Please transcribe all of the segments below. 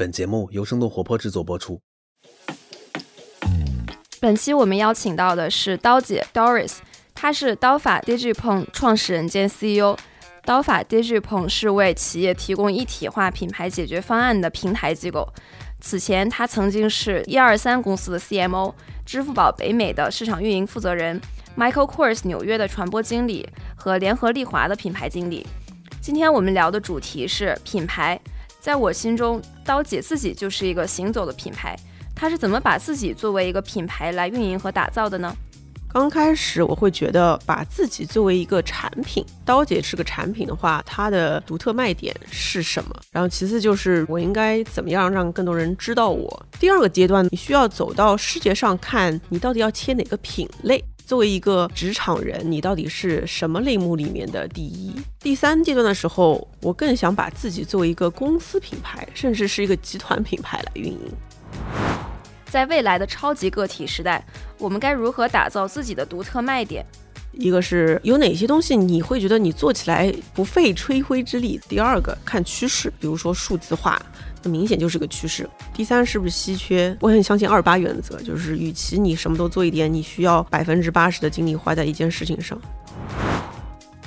本节目由生动活泼制作播出。本期我们邀请到的是刀姐 Doris，她是刀法 Digipon 创始人兼 CEO。刀法 Digipon 是为企业提供一体化品牌解决方案的平台机构。此前，她曾经是一二三公司的 CMO，支付宝北美的市场运营负责人，Michael Kors 纽约的传播经理和联合利华的品牌经理。今天我们聊的主题是品牌。在我心中，刀姐自己就是一个行走的品牌。她是怎么把自己作为一个品牌来运营和打造的呢？刚开始我会觉得把自己作为一个产品，刀姐是个产品的话，它的独特卖点是什么？然后其次就是我应该怎么样让更多人知道我？第二个阶段，你需要走到世界上看，你到底要切哪个品类？作为一个职场人，你到底是什么类目里面的第一？第三阶段的时候，我更想把自己作为一个公司品牌，甚至是一个集团品牌来运营。在未来的超级个体时代，我们该如何打造自己的独特卖点？一个是有哪些东西你会觉得你做起来不费吹灰之力？第二个看趋势，比如说数字化，那明显就是个趋势。第三是不是稀缺？我很相信二八原则，就是与其你什么都做一点，你需要百分之八十的精力花在一件事情上。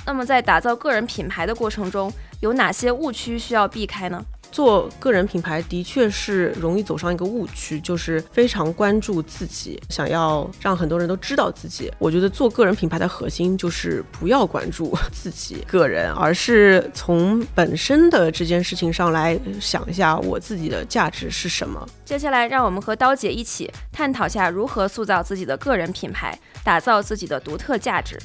那么在打造个人品牌的过程中，有哪些误区需要避开呢？做个人品牌的确是容易走上一个误区，就是非常关注自己，想要让很多人都知道自己。我觉得做个人品牌的核心就是不要关注自己个人，而是从本身的这件事情上来想一下我自己的价值是什么。接下来，让我们和刀姐一起探讨下如何塑造自己的个人品牌，打造自己的独特价值。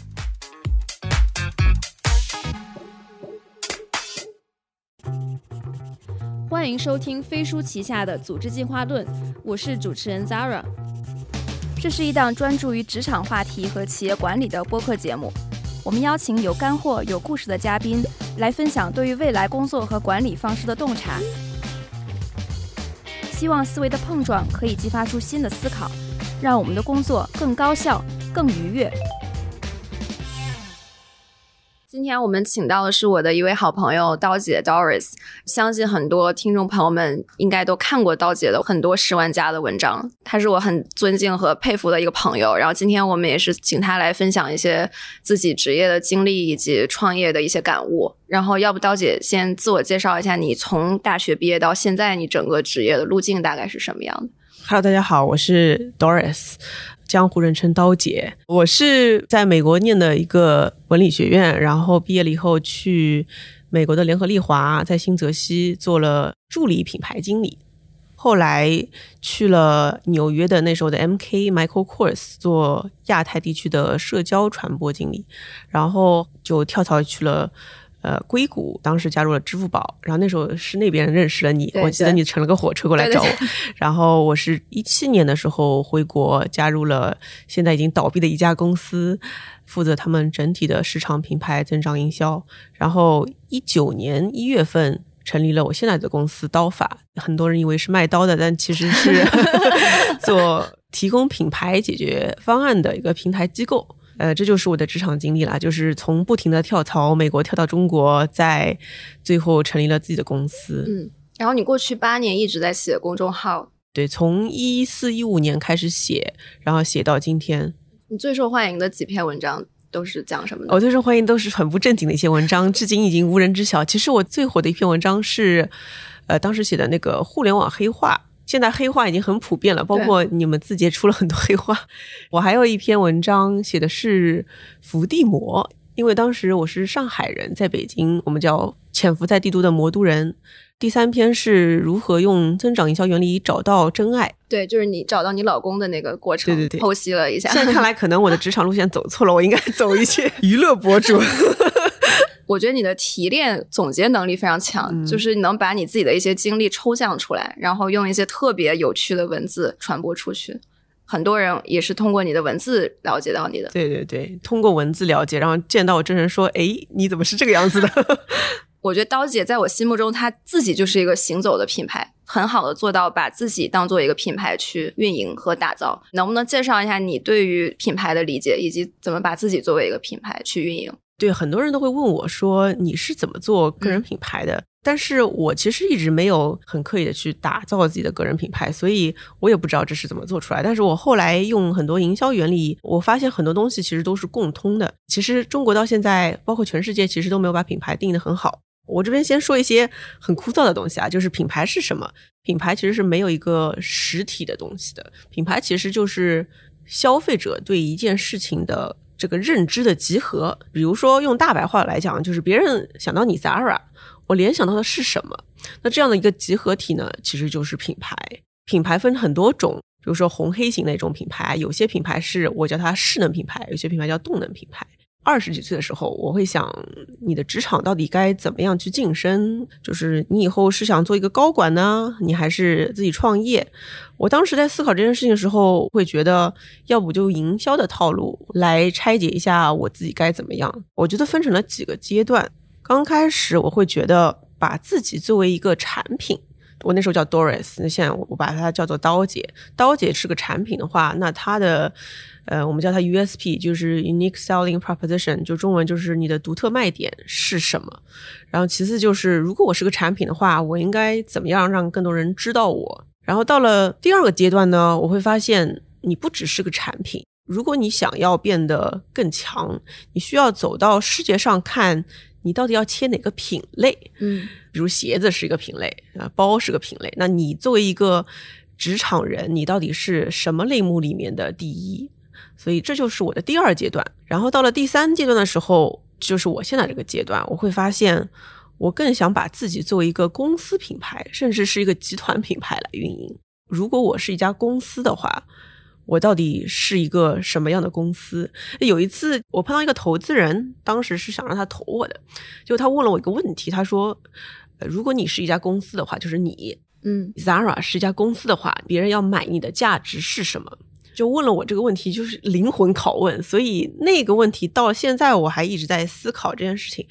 欢迎收听飞书旗下的《组织进化论》，我是主持人 Zara。这是一档专注于职场话题和企业管理的播客节目。我们邀请有干货、有故事的嘉宾来分享对于未来工作和管理方式的洞察。希望思维的碰撞可以激发出新的思考，让我们的工作更高效、更愉悦。今天我们请到的是我的一位好朋友刀姐 Doris，相信很多听众朋友们应该都看过刀姐的很多十万加的文章，她是我很尊敬和佩服的一个朋友。然后今天我们也是请她来分享一些自己职业的经历以及创业的一些感悟。然后要不刀姐先自我介绍一下，你从大学毕业到现在，你整个职业的路径大概是什么样的？Hello，大家好，我是 Doris。江湖人称刀姐，我是在美国念的一个文理学院，然后毕业了以后去美国的联合利华，在新泽西做了助理品牌经理，后来去了纽约的那时候的 MK Michael Kors 做亚太地区的社交传播经理，然后就跳槽去了。呃，硅谷当时加入了支付宝，然后那时候是那边认识了你，我记得你乘了个火车过来找我，然后我是一七年的时候回国，加入了现在已经倒闭的一家公司，负责他们整体的市场品牌增长营销，然后一九年一月份成立了我现在的公司刀法，很多人以为是卖刀的，但其实是 做提供品牌解决方案的一个平台机构。呃，这就是我的职场经历啦，就是从不停的跳槽，美国跳到中国，在最后成立了自己的公司。嗯，然后你过去八年一直在写公众号，对，从一四一五年开始写，然后写到今天。你最受欢迎的几篇文章都是讲什么的？我最受欢迎都是很不正经的一些文章，至今已经无人知晓。其实我最火的一篇文章是，呃，当时写的那个互联网黑话。现在黑话已经很普遍了，包括你们字节出了很多黑话。我还有一篇文章写的是伏地魔，因为当时我是上海人，在北京，我们叫潜伏在帝都的魔都人。第三篇是如何用增长营销原理找到真爱，对，就是你找到你老公的那个过程，对对对，剖析了一下。现在看来，可能我的职场路线走错了，我应该走一些 娱乐博主。我觉得你的提炼总结能力非常强，就是你能把你自己的一些经历抽象出来，然后用一些特别有趣的文字传播出去。很多人也是通过你的文字了解到你的。对对对，通过文字了解，然后见到我真人说：“哎，你怎么是这个样子的？”我觉得刀姐在我心目中，她自己就是一个行走的品牌，很好的做到把自己当做一个品牌去运营和打造。能不能介绍一下你对于品牌的理解，以及怎么把自己作为一个品牌去运营？对，很多人都会问我说：“你是怎么做个人品牌的？”但是我其实一直没有很刻意的去打造自己的个人品牌，所以我也不知道这是怎么做出来。但是我后来用很多营销原理，我发现很多东西其实都是共通的。其实中国到现在，包括全世界，其实都没有把品牌定义的很好。我这边先说一些很枯燥的东西啊，就是品牌是什么？品牌其实是没有一个实体的东西的，品牌其实就是消费者对一件事情的这个认知的集合。比如说用大白话来讲，就是别人想到你 Zara。我联想到的是什么？那这样的一个集合体呢，其实就是品牌。品牌分很多种，比如说红黑型的一种品牌，有些品牌是我叫它势能品牌，有些品牌叫动能品牌。二十几岁的时候，我会想，你的职场到底该怎么样去晋升？就是你以后是想做一个高管呢，你还是自己创业？我当时在思考这件事情的时候，会觉得，要不就营销的套路来拆解一下我自己该怎么样？我觉得分成了几个阶段。刚开始我会觉得把自己作为一个产品，我那时候叫 Doris，那现在我把它叫做刀姐。刀姐是个产品的话，那它的呃，我们叫它 USP，就是 Unique Selling Proposition，就中文就是你的独特卖点是什么。然后其次就是，如果我是个产品的话，我应该怎么样让更多人知道我？然后到了第二个阶段呢，我会发现你不只是个产品，如果你想要变得更强，你需要走到世界上看。你到底要切哪个品类？嗯，比如鞋子是一个品类啊，包是个品类。那你作为一个职场人，你到底是什么类目里面的第一？所以这就是我的第二阶段。然后到了第三阶段的时候，就是我现在这个阶段，我会发现我更想把自己作为一个公司品牌，甚至是一个集团品牌来运营。如果我是一家公司的话。我到底是一个什么样的公司？有一次我碰到一个投资人，当时是想让他投我的，就他问了我一个问题，他说：“如果你是一家公司的话，就是你，嗯，Zara 是一家公司的话，别人要买你的价值是什么？”就问了我这个问题，就是灵魂拷问。所以那个问题到现在我还一直在思考这件事情，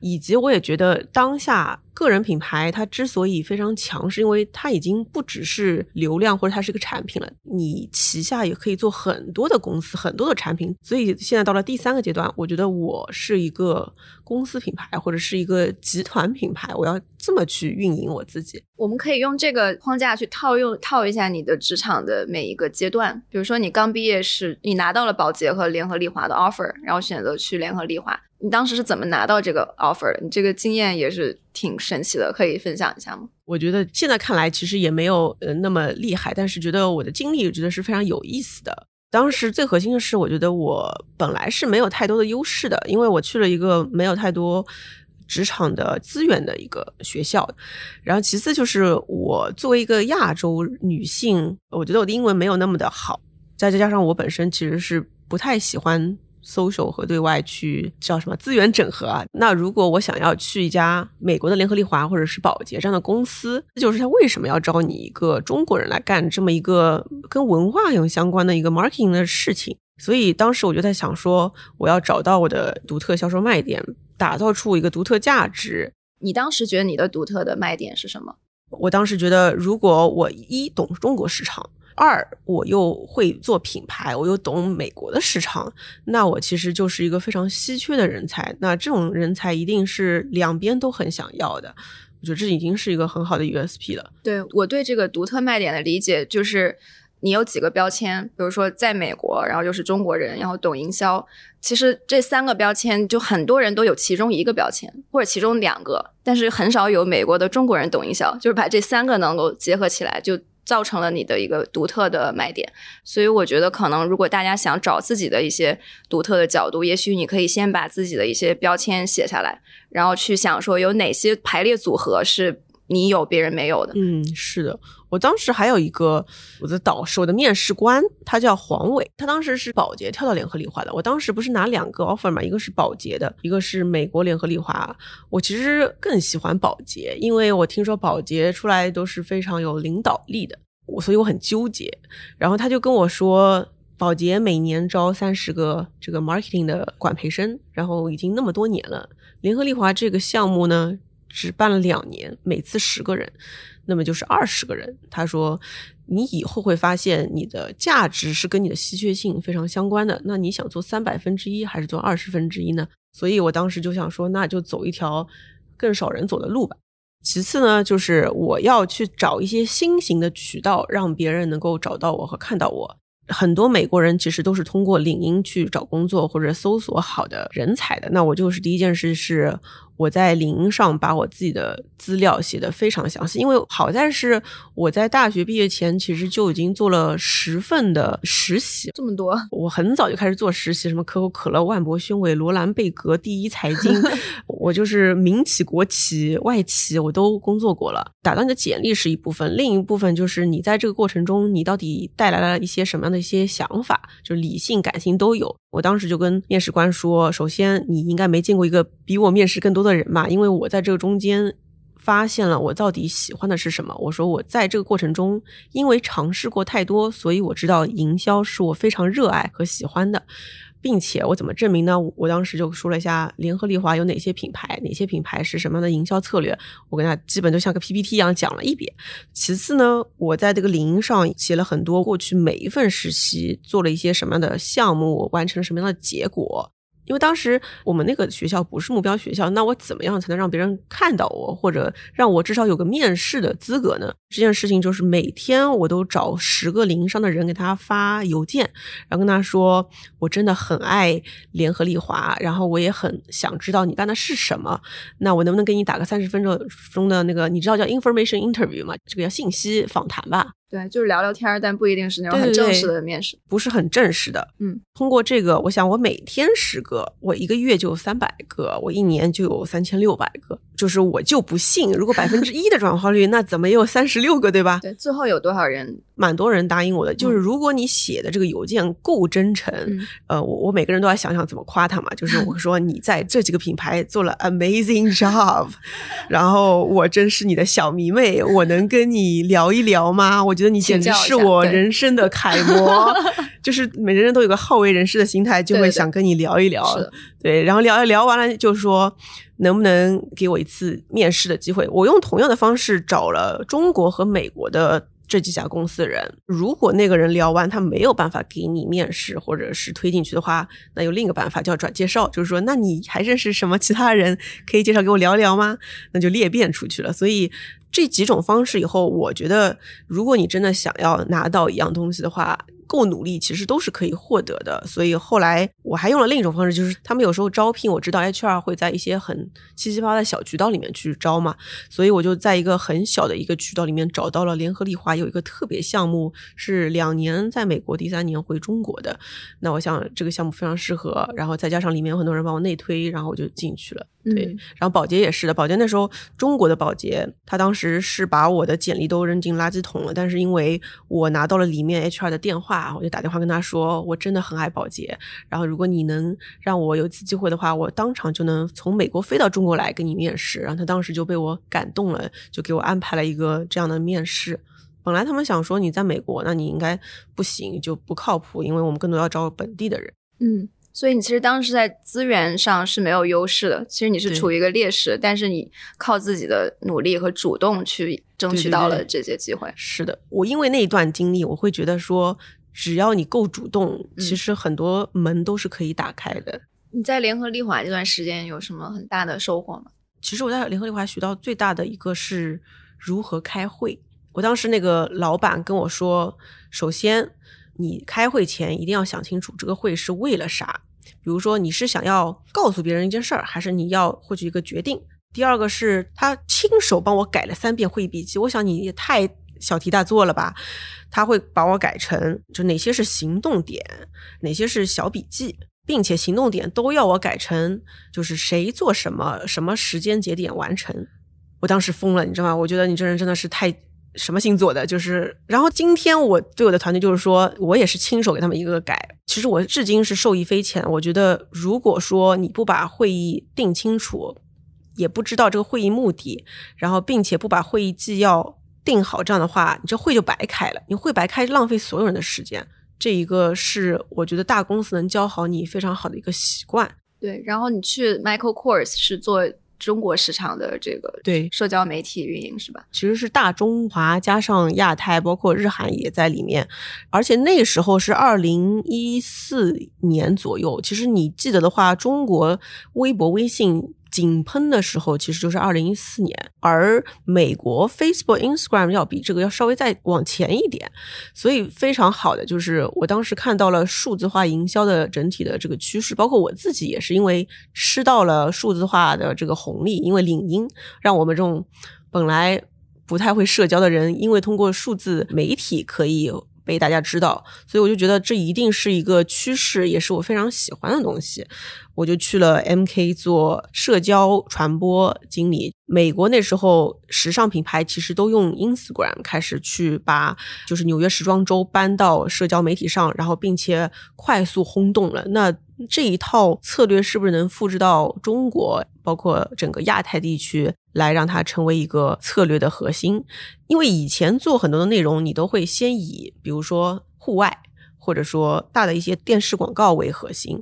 以及我也觉得当下。个人品牌它之所以非常强，是因为它已经不只是流量或者它是个产品了，你旗下也可以做很多的公司、很多的产品。所以现在到了第三个阶段，我觉得我是一个公司品牌或者是一个集团品牌，我要这么去运营我自己。我们可以用这个框架去套用套一下你的职场的每一个阶段，比如说你刚毕业时，你拿到了宝洁和联合利华的 offer，然后选择去联合利华。你当时是怎么拿到这个 offer 的？你这个经验也是挺神奇的，可以分享一下吗？我觉得现在看来其实也没有呃那么厉害，但是觉得我的经历觉得是非常有意思的。当时最核心的是，我觉得我本来是没有太多的优势的，因为我去了一个没有太多职场的资源的一个学校。然后其次就是我作为一个亚洲女性，我觉得我的英文没有那么的好，再再加上我本身其实是不太喜欢。social 和对外去叫什么资源整合啊？那如果我想要去一家美国的联合利华或者是宝洁这样的公司，这就是他为什么要招你一个中国人来干这么一个跟文化有相关的一个 marketing 的事情。所以当时我就在想说，我要找到我的独特销售卖点，打造出一个独特价值。你当时觉得你的独特的卖点是什么？我当时觉得，如果我一懂中国市场。二，我又会做品牌，我又懂美国的市场，那我其实就是一个非常稀缺的人才。那这种人才一定是两边都很想要的。我觉得这已经是一个很好的 USP 了。对我对这个独特卖点的理解，就是你有几个标签，比如说在美国，然后又是中国人，然后懂营销。其实这三个标签，就很多人都有其中一个标签，或者其中两个，但是很少有美国的中国人懂营销，就是把这三个能够结合起来就。造成了你的一个独特的卖点，所以我觉得可能如果大家想找自己的一些独特的角度，也许你可以先把自己的一些标签写下来，然后去想说有哪些排列组合是你有别人没有的。嗯，是的。我当时还有一个我的导师，我的面试官，他叫黄伟，他当时是保洁跳到联合利华的。我当时不是拿两个 offer 嘛，一个是保洁的，一个是美国联合利华。我其实更喜欢保洁，因为我听说保洁出来都是非常有领导力的，我所以我很纠结。然后他就跟我说，保洁每年招三十个这个 marketing 的管培生，然后已经那么多年了。联合利华这个项目呢，只办了两年，每次十个人。那么就是二十个人。他说，你以后会发现你的价值是跟你的稀缺性非常相关的。那你想做三百分之一还是做二十分之一呢？所以我当时就想说，那就走一条更少人走的路吧。其次呢，就是我要去找一些新型的渠道，让别人能够找到我和看到我。很多美国人其实都是通过领英去找工作或者搜索好的人才的。那我就是第一件事是。我在领英上把我自己的资料写的非常详细，因为好在是我在大学毕业前其实就已经做了十份的实习，这么多，我很早就开始做实习，什么可口可乐、万博宣伟、罗兰贝格、第一财经，我就是民企、国企、外企我都工作过了。打到你的简历是一部分，另一部分就是你在这个过程中你到底带来了一些什么样的一些想法，就是理性、感性都有。我当时就跟面试官说，首先你应该没见过一个比我面试更多的人嘛，因为我在这个中间发现了我到底喜欢的是什么。我说我在这个过程中，因为尝试过太多，所以我知道营销是我非常热爱和喜欢的。并且我怎么证明呢？我当时就说了一下联合利华有哪些品牌，哪些品牌是什么样的营销策略，我跟他基本就像个 PPT 一样讲了一遍。其次呢，我在这个领英上写了很多过去每一份实习做了一些什么样的项目，完成了什么样的结果。因为当时我们那个学校不是目标学校，那我怎么样才能让别人看到我，或者让我至少有个面试的资格呢？这件事情就是每天我都找十个零商的人给他发邮件，然后跟他说我真的很爱联合利华，然后我也很想知道你干的是什么，那我能不能给你打个三十分钟钟的那个？你知道叫 information interview 吗？这个叫信息访谈吧。对，就是聊聊天儿，但不一定是那种很正式的面试，不是很正式的。嗯，通过这个，我想我每天十个，我一个月就有三百个，我一年就有三千六百个。就是我就不信，如果百分之一的转化率，那怎么也有三十六个，对吧？对，最后有多少人？蛮多人答应我的。就是如果你写的这个邮件够真诚，呃，我我每个人都要想想怎么夸他嘛。就是 我说你在这几个品牌做了 amazing job，然后我真是你的小迷妹，我能跟你聊一聊吗？我觉得你简直是我人生的楷模。就是每个人都有个好为人师的心态，就会想跟你聊一聊。对，然后聊一聊完了，就说。能不能给我一次面试的机会？我用同样的方式找了中国和美国的这几家公司的人。如果那个人聊完他没有办法给你面试或者是推进去的话，那有另一个办法叫转介绍，就是说，那你还认识什么其他人可以介绍给我聊聊吗？那就裂变出去了。所以这几种方式以后，我觉得如果你真的想要拿到一样东西的话。够努力，其实都是可以获得的。所以后来我还用了另一种方式，就是他们有时候招聘，我知道 HR 会在一些很七七八八的小渠道里面去招嘛，所以我就在一个很小的一个渠道里面找到了联合利华有一个特别项目，是两年在美国，第三年回中国的。那我想这个项目非常适合，然后再加上里面有很多人帮我内推，然后我就进去了。对，然后保洁也是的，保洁那时候中国的保洁，他当时是把我的简历都扔进垃圾桶了，但是因为我拿到了里面 HR 的电话，我就打电话跟他说，我真的很爱保洁，然后如果你能让我有一次机会的话，我当场就能从美国飞到中国来跟你面试。然后他当时就被我感动了，就给我安排了一个这样的面试。本来他们想说你在美国，那你应该不行，就不靠谱，因为我们更多要招本地的人。嗯。所以你其实当时在资源上是没有优势的，其实你是处于一个劣势，但是你靠自己的努力和主动去争取到了这些机会。是的，我因为那一段经历，我会觉得说，只要你够主动，其实很多门都是可以打开的。你在联合利华这段时间有什么很大的收获吗？其实我在联合利华学到最大的一个是如何开会。我当时那个老板跟我说，首先你开会前一定要想清楚这个会是为了啥。比如说，你是想要告诉别人一件事儿，还是你要获取一个决定？第二个是他亲手帮我改了三遍会议笔记，我想你也太小题大做了吧？他会把我改成就哪些是行动点，哪些是小笔记，并且行动点都要我改成就是谁做什么，什么时间节点完成。我当时疯了，你知道吗？我觉得你这人真的是太。什么星座的？就是，然后今天我对我的团队就是说，我也是亲手给他们一个个改。其实我至今是受益匪浅。我觉得，如果说你不把会议定清楚，也不知道这个会议目的，然后并且不把会议纪要定好，这样的话，你这会就白开了。你会白开，浪费所有人的时间。这一个是我觉得大公司能教好你非常好的一个习惯。对，然后你去 Michael Kors 是做。中国市场的这个对社交媒体运营是吧？其实是大中华加上亚太，包括日韩也在里面。而且那时候是二零一四年左右。其实你记得的话，中国微博、微信。井喷的时候，其实就是二零一四年，而美国 Facebook、Instagram 要比这个要稍微再往前一点，所以非常好的就是我当时看到了数字化营销的整体的这个趋势，包括我自己也是因为吃到了数字化的这个红利，因为领英让我们这种本来不太会社交的人，因为通过数字媒体可以。被大家知道，所以我就觉得这一定是一个趋势，也是我非常喜欢的东西。我就去了 MK 做社交传播经理。美国那时候时尚品牌其实都用 Instagram 开始去把就是纽约时装周搬到社交媒体上，然后并且快速轰动了。那这一套策略是不是能复制到中国，包括整个亚太地区，来让它成为一个策略的核心？因为以前做很多的内容，你都会先以比如说户外，或者说大的一些电视广告为核心。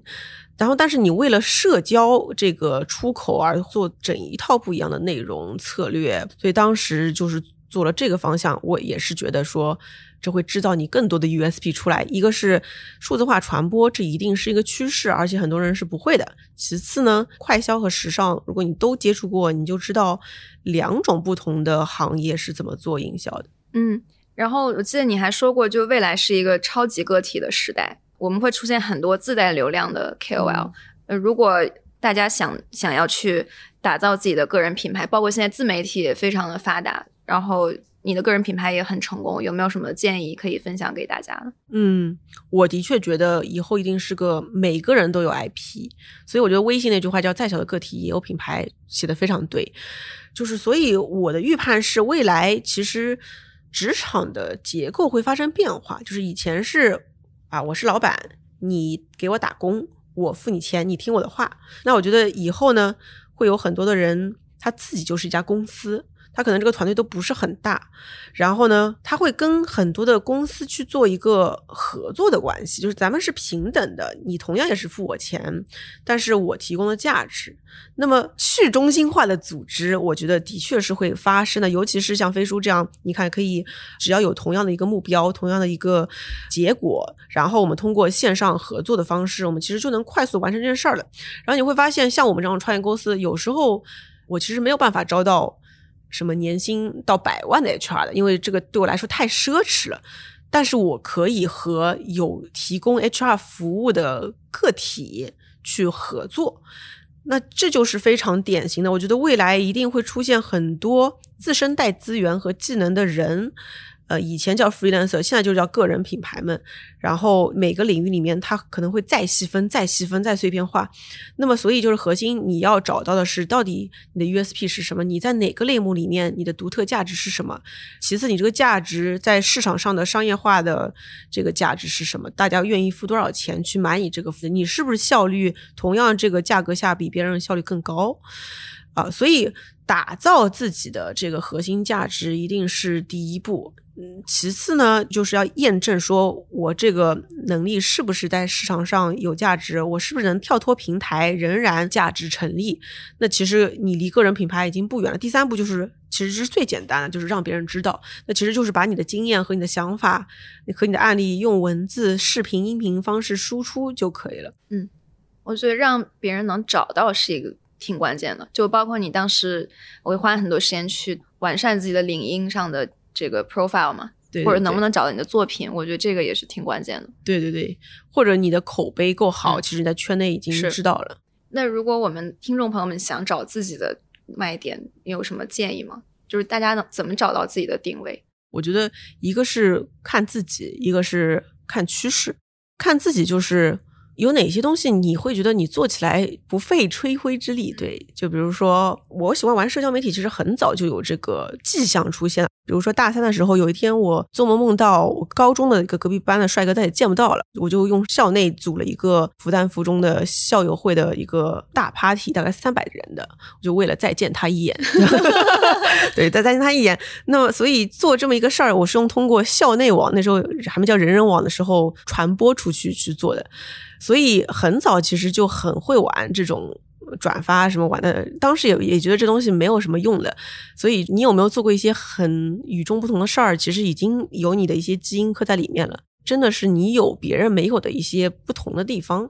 然后，但是你为了社交这个出口而做整一套不一样的内容策略，所以当时就是做了这个方向。我也是觉得说，这会制造你更多的 USP 出来。一个是数字化传播，这一定是一个趋势，而且很多人是不会的。其次呢，快消和时尚，如果你都接触过，你就知道两种不同的行业是怎么做营销的。嗯，然后我记得你还说过，就未来是一个超级个体的时代。我们会出现很多自带流量的 KOL，呃，如果大家想想要去打造自己的个人品牌，包括现在自媒体也非常的发达，然后你的个人品牌也很成功，有没有什么建议可以分享给大家？嗯，我的确觉得以后一定是个每个人都有 IP，所以我觉得微信那句话叫“再小的个体也有品牌”写的非常对，就是所以我的预判是未来其实职场的结构会发生变化，就是以前是。啊，我是老板，你给我打工，我付你钱，你听我的话。那我觉得以后呢，会有很多的人，他自己就是一家公司。他可能这个团队都不是很大，然后呢，他会跟很多的公司去做一个合作的关系，就是咱们是平等的，你同样也是付我钱，但是我提供的价值。那么去中心化的组织，我觉得的确是会发生的，尤其是像飞书这样，你看可以只要有同样的一个目标，同样的一个结果，然后我们通过线上合作的方式，我们其实就能快速完成这件事儿了。然后你会发现，像我们这种创业公司，有时候我其实没有办法招到。什么年薪到百万的 HR 的，因为这个对我来说太奢侈了。但是我可以和有提供 HR 服务的个体去合作，那这就是非常典型的。我觉得未来一定会出现很多自身带资源和技能的人。呃，以前叫 freelancer，现在就叫个人品牌们。然后每个领域里面，它可能会再细分、再细分、再碎片化。那么，所以就是核心，你要找到的是到底你的 USP 是什么？你在哪个类目里面，你的独特价值是什么？其次，你这个价值在市场上的商业化的这个价值是什么？大家愿意付多少钱去买你这个服？你是不是效率同样这个价格下比别人效率更高？啊，所以打造自己的这个核心价值一定是第一步。嗯，其次呢，就是要验证说我这个能力是不是在市场上有价值，我是不是能跳脱平台仍然价值成立。那其实你离个人品牌已经不远了。第三步就是其实是最简单的，就是让别人知道。那其实就是把你的经验和你的想法和你的案例用文字、视频、音频方式输出就可以了。嗯，我觉得让别人能找到是一个挺关键的，就包括你当时我会花很多时间去完善自己的领英上的。这个 profile 嘛，或者能不能找到你的作品？我觉得这个也是挺关键的。对对对，或者你的口碑够好，其实你在圈内已经知道了。那如果我们听众朋友们想找自己的卖点，你有什么建议吗？就是大家能怎么找到自己的定位？我觉得一个是看自己，一个是看趋势。看自己就是。有哪些东西你会觉得你做起来不费吹灰之力？对，就比如说我喜欢玩社交媒体，其实很早就有这个迹象出现了。比如说大三的时候，有一天我做梦梦到我高中的一个隔壁班的帅哥再也见不到了，我就用校内组了一个复旦附中的校友会的一个大 party，大概三百人的，我就为了再见他一眼，对，再再见他一眼。那么所以做这么一个事儿，我是用通过校内网，那时候还没叫人人网的时候传播出去去做的。所以很早其实就很会玩这种转发什么玩的，当时也也觉得这东西没有什么用的。所以你有没有做过一些很与众不同的事儿？其实已经有你的一些基因刻在里面了。真的是你有别人没有的一些不同的地方。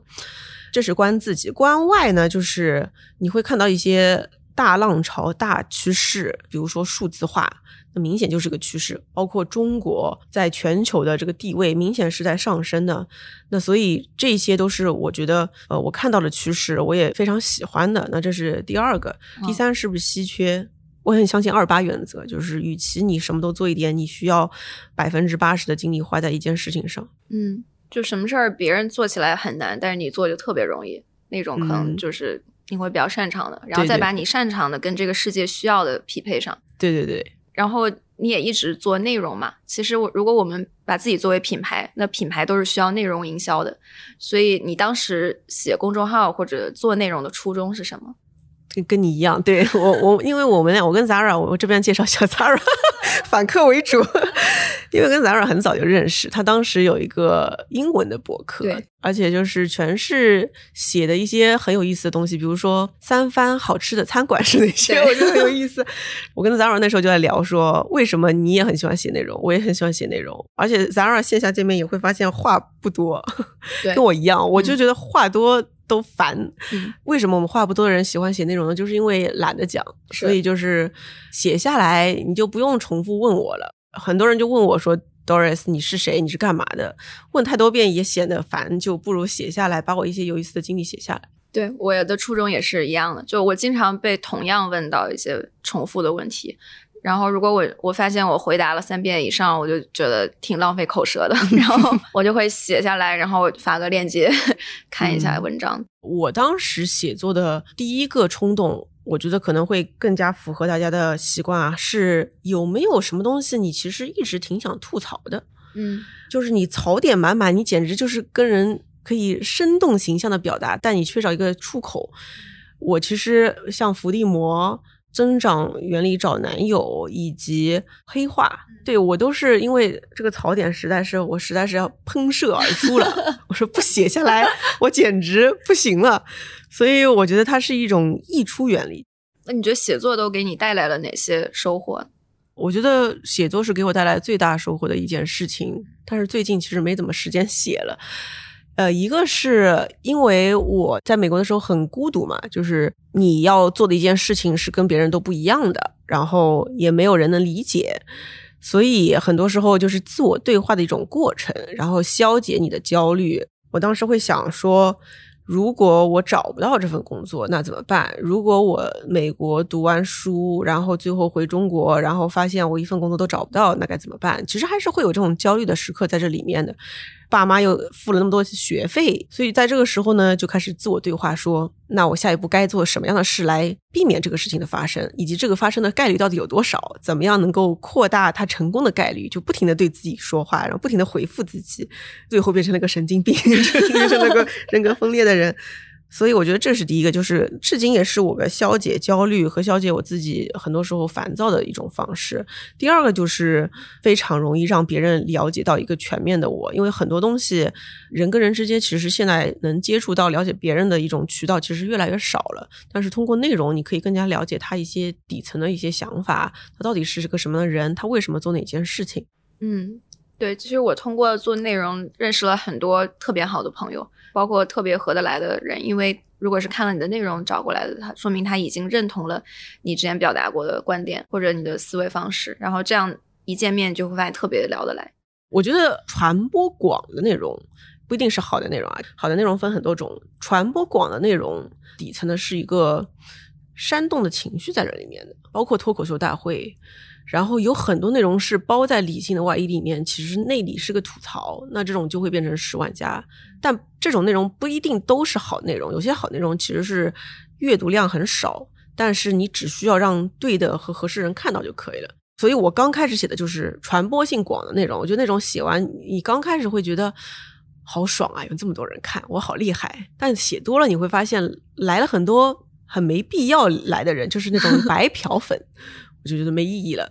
这是关自己。关外呢，就是你会看到一些大浪潮、大趋势，比如说数字化，那明显就是个趋势。包括中国在全球的这个地位，明显是在上升的。那所以这些都是我觉得，呃，我看到的趋势，我也非常喜欢的。那这是第二个，第三是不是稀缺？我很相信二八原则，就是与其你什么都做一点，你需要百分之八十的精力花在一件事情上。嗯，就什么事儿别人做起来很难，但是你做就特别容易，那种可能就是你会比较擅长的，然后再把你擅长的跟这个世界需要的匹配上。对对对。然后你也一直做内容嘛？其实我如果我们把自己作为品牌，那品牌都是需要内容营销的，所以你当时写公众号或者做内容的初衷是什么？跟跟你一样，对 我我，因为我们俩，我跟 Zara，我这边介绍小 Zara，反客为主，因为跟 Zara 很早就认识，他当时有一个英文的博客，对，而且就是全是写的一些很有意思的东西，比如说三番好吃的餐馆是哪些，我觉得很有意思。我跟 Zara 那时候就在聊说，为什么你也很喜欢写内容，我也很喜欢写内容，而且 Zara 线下见面也会发现话不多，跟我一样，我就觉得话多。都烦，为什么我们话不多的人喜欢写内容呢？就是因为懒得讲，所以就是写下来，你就不用重复问我了。很多人就问我说：“Doris，你是谁？你是干嘛的？”问太多遍也显得烦，就不如写下来，把我一些有意思的经历写下来。对，我的初衷也是一样的，就我经常被同样问到一些重复的问题。然后，如果我我发现我回答了三遍以上，我就觉得挺浪费口舌的，然后我就会写下来，然后发个链接 看一下文章。我当时写作的第一个冲动，我觉得可能会更加符合大家的习惯啊，是有没有什么东西你其实一直挺想吐槽的？嗯，就是你槽点满满，你简直就是跟人可以生动形象的表达，但你缺少一个出口。我其实像伏地魔。增长原理找男友以及黑化，对我都是因为这个槽点实在是我实在是要喷射而出了。我说不写下来，我简直不行了。所以我觉得它是一种溢出原理。那你觉得写作都给你带来了哪些收获？我觉得写作是给我带来最大收获的一件事情，但是最近其实没怎么时间写了。呃，一个是因为我在美国的时候很孤独嘛，就是你要做的一件事情是跟别人都不一样的，然后也没有人能理解，所以很多时候就是自我对话的一种过程，然后消解你的焦虑。我当时会想说，如果我找不到这份工作，那怎么办？如果我美国读完书，然后最后回中国，然后发现我一份工作都找不到，那该怎么办？其实还是会有这种焦虑的时刻在这里面的。爸妈又付了那么多学费，所以在这个时候呢，就开始自我对话，说：那我下一步该做什么样的事来避免这个事情的发生，以及这个发生的概率到底有多少？怎么样能够扩大他成功的概率？就不停的对自己说话，然后不停的回复自己，最后变成了个神经病，变成了个人格分裂的人。所以我觉得这是第一个，就是至今也是我的消解焦虑和消解我自己很多时候烦躁的一种方式。第二个就是非常容易让别人了解到一个全面的我，因为很多东西人跟人之间其实现在能接触到了解别人的一种渠道其实越来越少了。但是通过内容，你可以更加了解他一些底层的一些想法，他到底是个什么的人，他为什么做哪件事情。嗯，对，其实我通过做内容认识了很多特别好的朋友。包括特别合得来的人，因为如果是看了你的内容找过来的，他说明他已经认同了你之前表达过的观点或者你的思维方式，然后这样一见面就会发现特别聊得来。我觉得传播广的内容不一定是好的内容啊，好的内容分很多种，传播广的内容底层的是一个煽动的情绪在这里面的，包括脱口秀大会。然后有很多内容是包在理性的外衣里面，其实内里是个吐槽，那这种就会变成十万加。但这种内容不一定都是好内容，有些好内容其实是阅读量很少，但是你只需要让对的和合适人看到就可以了。所以我刚开始写的就是传播性广的内容，我觉得那种写完你刚开始会觉得好爽啊，有这么多人看，我好厉害。但写多了你会发现来了很多很没必要来的人，就是那种白嫖粉。我就觉得没意义了。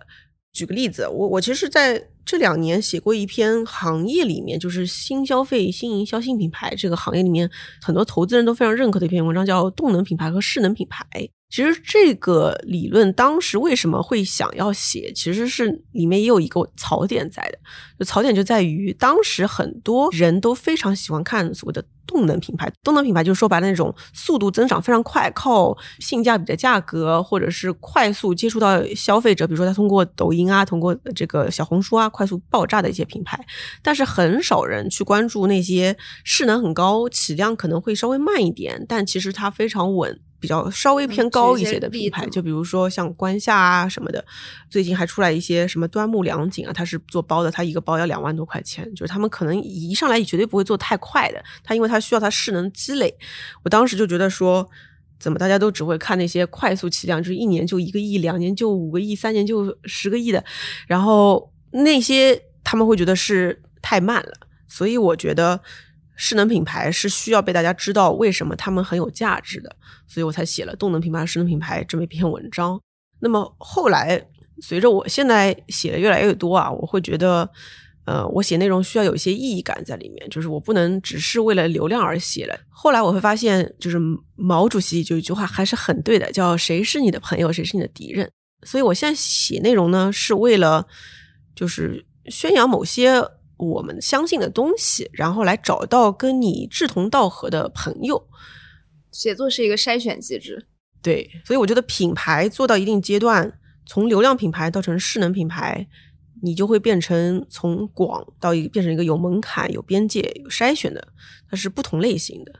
举个例子，我我其实在这两年写过一篇行业里面，就是新消费、新营销、新品牌这个行业里面，很多投资人都非常认可的一篇文章，叫“动能品牌和势能品牌”。其实这个理论当时为什么会想要写，其实是里面也有一个槽点在的。就槽点就在于当时很多人都非常喜欢看所谓的动能品牌。动能品牌就是说白了那种速度增长非常快，靠性价比的价格或者是快速接触到消费者，比如说他通过抖音啊，通过这个小红书啊，快速爆炸的一些品牌。但是很少人去关注那些势能很高、起量可能会稍微慢一点，但其实它非常稳。比较稍微偏高一些的品牌，就比如说像关夏啊什么的，最近还出来一些什么端木良锦啊，它是做包的，它一个包要两万多块钱，就是他们可能一上来绝对不会做太快的，它因为它它需要它势能积累。我当时就觉得说，怎么大家都只会看那些快速起量，就是一年就一个亿，两年就五个亿，三年就十个亿的，然后那些他们会觉得是太慢了，所以我觉得。势能品牌是需要被大家知道为什么他们很有价值的，所以我才写了动能品牌、势能品牌这么一篇文章。那么后来，随着我现在写的越来越多啊，我会觉得，呃，我写内容需要有一些意义感在里面，就是我不能只是为了流量而写了。后来我会发现，就是毛主席就一句话还是很对的，叫“谁是你的朋友，谁是你的敌人”。所以我现在写内容呢，是为了就是宣扬某些。我们相信的东西，然后来找到跟你志同道合的朋友。写作是一个筛选机制，对，所以我觉得品牌做到一定阶段，从流量品牌到成势能品牌，你就会变成从广到一变成一个有门槛、有边界、有筛选的，它是不同类型的。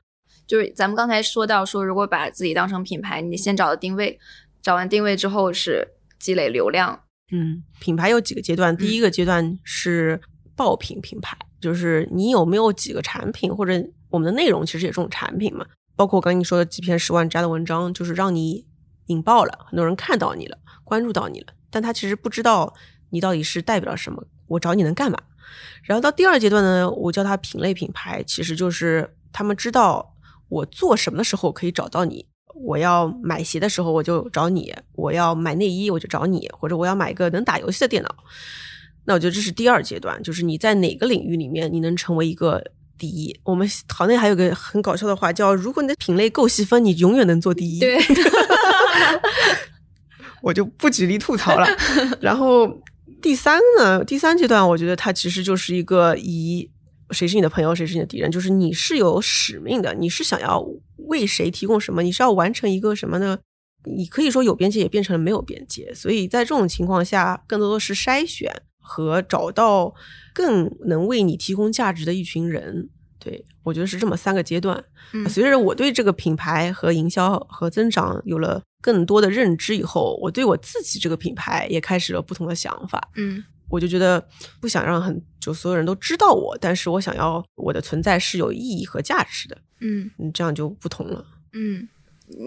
就是咱们刚才说到说，如果把自己当成品牌，你先找到定位，找完定位之后是积累流量。嗯，品牌有几个阶段，第一个阶段是。爆品品牌就是你有没有几个产品，或者我们的内容其实也是种产品嘛。包括我刚跟你说的几篇十万加的文章，就是让你引爆了，很多人看到你了，关注到你了，但他其实不知道你到底是代表什么，我找你能干嘛。然后到第二阶段呢，我叫它品类品牌，其实就是他们知道我做什么的时候可以找到你。我要买鞋的时候我就找你，我要买内衣我就找你，或者我要买一个能打游戏的电脑。那我觉得这是第二阶段，就是你在哪个领域里面你能成为一个第一。我们行内还有个很搞笑的话叫：如果你的品类够细分，你永远能做第一。对，我就不举例吐槽了。然后第三呢，第三阶段，我觉得它其实就是一个以谁是你的朋友，谁是你的敌人，就是你是有使命的，你是想要为谁提供什么，你是要完成一个什么呢？你可以说有边界，也变成了没有边界。所以在这种情况下，更多的是筛选。和找到更能为你提供价值的一群人，对我觉得是这么三个阶段。随着我对这个品牌和营销和增长有了更多的认知以后，我对我自己这个品牌也开始了不同的想法。嗯，我就觉得不想让很就所有人都知道我，但是我想要我的存在是有意义和价值的。嗯，这样就不同了。嗯，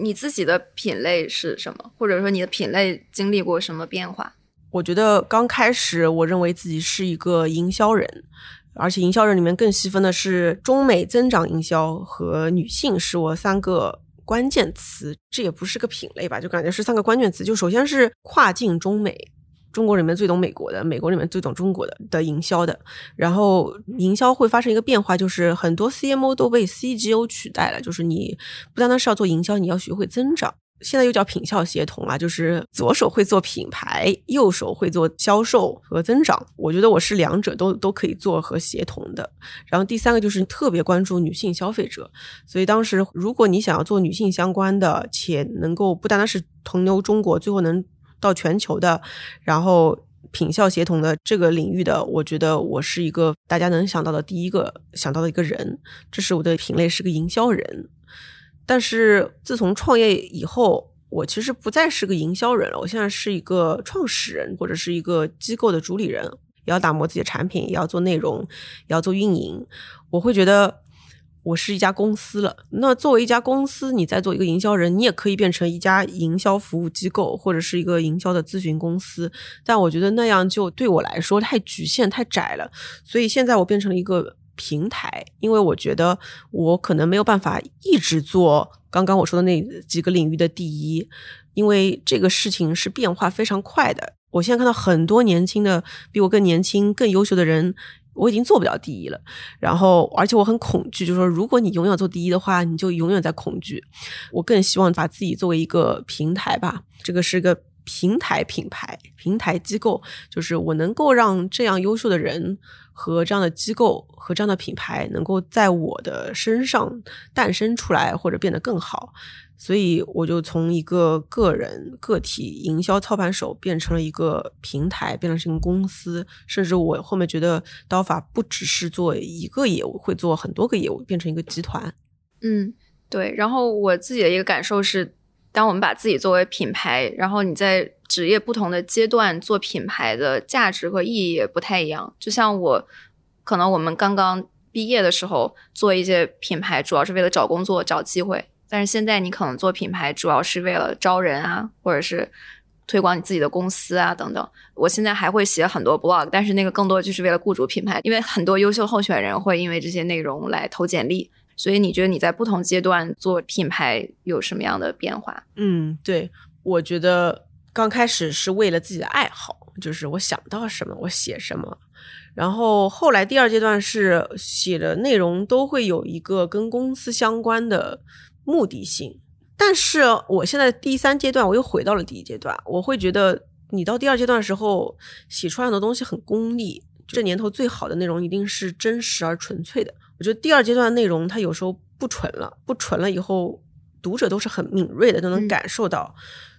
你自己的品类是什么？或者说你的品类经历过什么变化？我觉得刚开始，我认为自己是一个营销人，而且营销人里面更细分的是中美增长营销和女性，是我三个关键词。这也不是个品类吧，就感觉是三个关键词。就首先是跨境中美，中国里面最懂美国的，美国里面最懂中国的的营销的。然后营销会发生一个变化，就是很多 CMO 都被 CGO 取代了，就是你不单单是要做营销，你要学会增长。现在又叫品效协同了，就是左手会做品牌，右手会做销售和增长。我觉得我是两者都都可以做和协同的。然后第三个就是特别关注女性消费者，所以当时如果你想要做女性相关的，且能够不单单是同流中国，最后能到全球的，然后品效协同的这个领域的，我觉得我是一个大家能想到的第一个想到的一个人。这是我的品类，是个营销人。但是自从创业以后，我其实不再是个营销人了。我现在是一个创始人，或者是一个机构的主理人，也要打磨自己的产品，也要做内容，也要做运营。我会觉得我是一家公司了。那作为一家公司，你在做一个营销人，你也可以变成一家营销服务机构，或者是一个营销的咨询公司。但我觉得那样就对我来说太局限、太窄了。所以现在我变成了一个。平台，因为我觉得我可能没有办法一直做刚刚我说的那几个领域的第一，因为这个事情是变化非常快的。我现在看到很多年轻的、比我更年轻、更优秀的人，我已经做不了第一了。然后，而且我很恐惧，就是说，如果你永远做第一的话，你就永远在恐惧。我更希望把自己作为一个平台吧，这个是个。平台品牌、平台机构，就是我能够让这样优秀的人和这样的机构和这样的品牌能够在我的身上诞生出来或者变得更好。所以我就从一个个人个体营销操盘手变成了一个平台，变成一个公司，甚至我后面觉得刀法不只是做一个业务，会做很多个业务，变成一个集团。嗯，对。然后我自己的一个感受是，当我们把自己作为品牌，然后你在职业不同的阶段做品牌的价值和意义也不太一样。就像我，可能我们刚刚毕业的时候做一些品牌，主要是为了找工作、找机会。但是现在你可能做品牌，主要是为了招人啊，或者是推广你自己的公司啊等等。我现在还会写很多 blog，但是那个更多就是为了雇主品牌，因为很多优秀候选人会因为这些内容来投简历。所以你觉得你在不同阶段做品牌有什么样的变化？嗯，对，我觉得刚开始是为了自己的爱好，就是我想到什么我写什么，然后后来第二阶段是写的内容都会有一个跟公司相关的。目的性，但是我现在第三阶段我又回到了第一阶段，我会觉得你到第二阶段的时候写出来的东西很功利。这年头最好的内容一定是真实而纯粹的。我觉得第二阶段的内容它有时候不纯了，不纯了以后读者都是很敏锐的，都能感受到。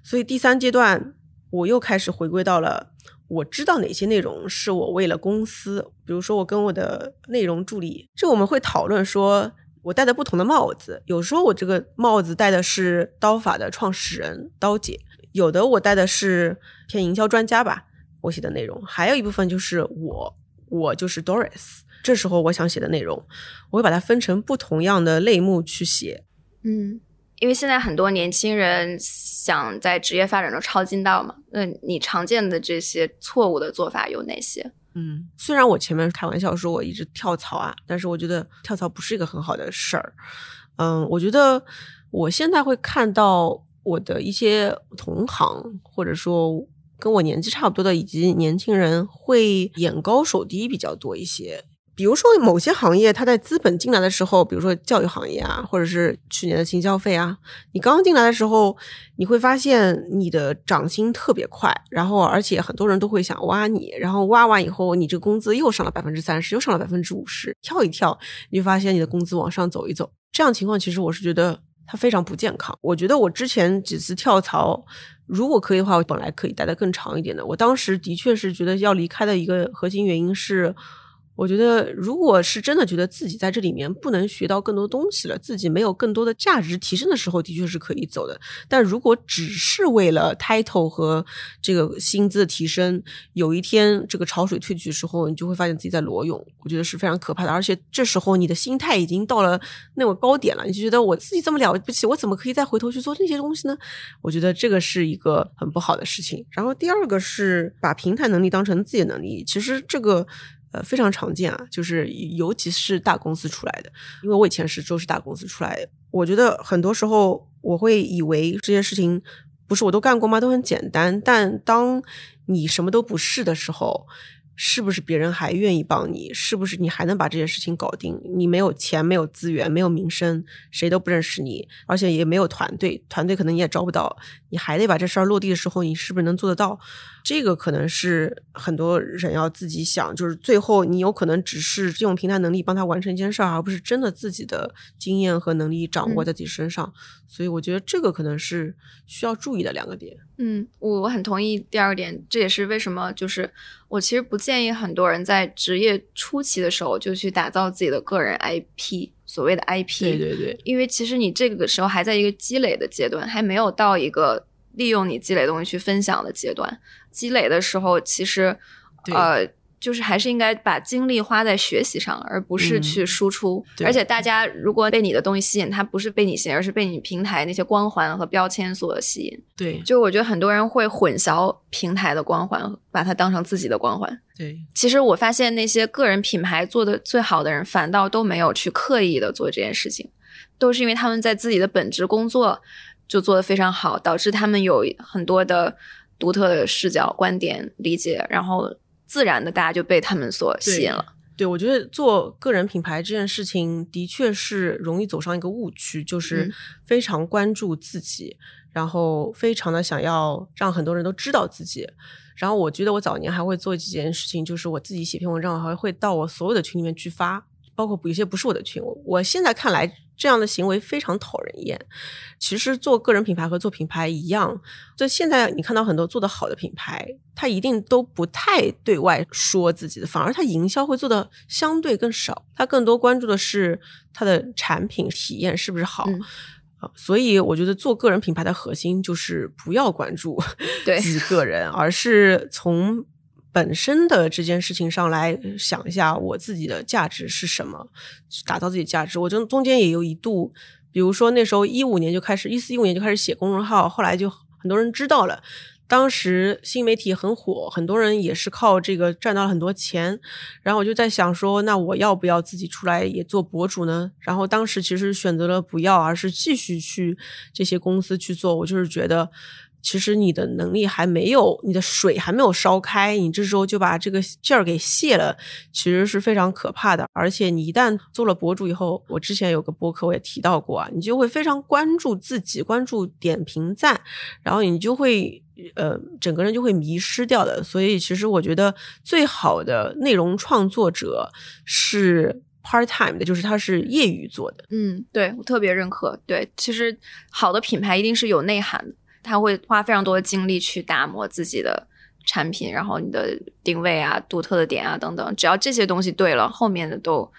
所以第三阶段我又开始回归到了我知道哪些内容是我为了公司，比如说我跟我的内容助理，这我们会讨论说。我戴的不同的帽子，有时候我这个帽子戴的是刀法的创始人刀姐，有的我戴的是偏营销专家吧。我写的内容还有一部分就是我，我就是 Doris。这时候我想写的内容，我会把它分成不同样的类目去写。嗯，因为现在很多年轻人想在职业发展中超近道嘛，那你常见的这些错误的做法有哪些？嗯，虽然我前面开玩笑说我一直跳槽啊，但是我觉得跳槽不是一个很好的事儿。嗯，我觉得我现在会看到我的一些同行，或者说跟我年纪差不多的以及年轻人，会眼高手低比较多一些。比如说某些行业，它在资本进来的时候，比如说教育行业啊，或者是去年的新消费啊，你刚进来的时候，你会发现你的涨薪特别快，然后而且很多人都会想挖你，然后挖完以后，你这个工资又上了百分之三十，又上了百分之五十，跳一跳，你就发现你的工资往上走一走，这样情况其实我是觉得它非常不健康。我觉得我之前几次跳槽，如果可以的话，我本来可以待得更长一点的。我当时的确是觉得要离开的一个核心原因是。我觉得，如果是真的觉得自己在这里面不能学到更多东西了，自己没有更多的价值提升的时候，的确是可以走的。但如果只是为了 title 和这个薪资的提升，有一天这个潮水退去的时候，你就会发现自己在裸泳。我觉得是非常可怕的。而且这时候你的心态已经到了那个高点了，你就觉得我自己这么了不起，我怎么可以再回头去做那些东西呢？我觉得这个是一个很不好的事情。然后第二个是把平台能力当成自己的能力，其实这个。呃，非常常见啊，就是尤其是大公司出来的，因为我以前是都是大公司出来的，我觉得很多时候我会以为这些事情不是我都干过吗？都很简单，但当你什么都不是的时候。是不是别人还愿意帮你？是不是你还能把这件事情搞定？你没有钱，没有资源，没有名声，谁都不认识你，而且也没有团队，团队可能你也招不到。你还得把这事儿落地的时候，你是不是能做得到？这个可能是很多人要自己想，就是最后你有可能只是用平台能力帮他完成一件事儿，而不是真的自己的经验和能力掌握在自己身上。所以我觉得这个可能是需要注意的两个点。嗯，我我很同意第二点，这也是为什么就是我其实不建议很多人在职业初期的时候就去打造自己的个人 IP，所谓的 IP。对对对，因为其实你这个时候还在一个积累的阶段，还没有到一个利用你积累东西去分享的阶段。积累的时候，其实呃。就是还是应该把精力花在学习上，而不是去输出。而且大家如果被你的东西吸引，它不是被你吸引，而是被你平台那些光环和标签所吸引。对，就我觉得很多人会混淆平台的光环，把它当成自己的光环。对，其实我发现那些个人品牌做的最好的人，反倒都没有去刻意的做这件事情，都是因为他们在自己的本职工作就做得非常好，导致他们有很多的独特的视角、观点、理解，然后。自然的，大家就被他们所吸引了。对，我觉得做个人品牌这件事情的确是容易走上一个误区，就是非常关注自己，然后非常的想要让很多人都知道自己。然后我觉得我早年还会做几件事情，就是我自己写篇文章，还会到我所有的群里面去发，包括有些不是我的群。我现在看来。这样的行为非常讨人厌。其实做个人品牌和做品牌一样，就现在你看到很多做的好的品牌，它一定都不太对外说自己的，反而它营销会做的相对更少。它更多关注的是它的产品体验是不是好。所以我觉得做个人品牌的核心就是不要关注自己个人，而是从。本身的这件事情上来想一下，我自己的价值是什么？打造自己价值。我中中间也有一度，比如说那时候一五年就开始，一四一五年就开始写公众号，后来就很多人知道了。当时新媒体很火，很多人也是靠这个赚到了很多钱。然后我就在想说，那我要不要自己出来也做博主呢？然后当时其实选择了不要，而是继续去这些公司去做。我就是觉得。其实你的能力还没有，你的水还没有烧开，你这时候就把这个劲儿给泄了，其实是非常可怕的。而且你一旦做了博主以后，我之前有个博客我也提到过啊，你就会非常关注自己，关注点评赞，然后你就会呃整个人就会迷失掉的。所以其实我觉得最好的内容创作者是 part time 的，就是他是业余做的。嗯，对我特别认可。对，其实好的品牌一定是有内涵的。他会花非常多的精力去打磨自己的产品，然后你的定位啊、独特的点啊等等，只要这些东西对了，后面的都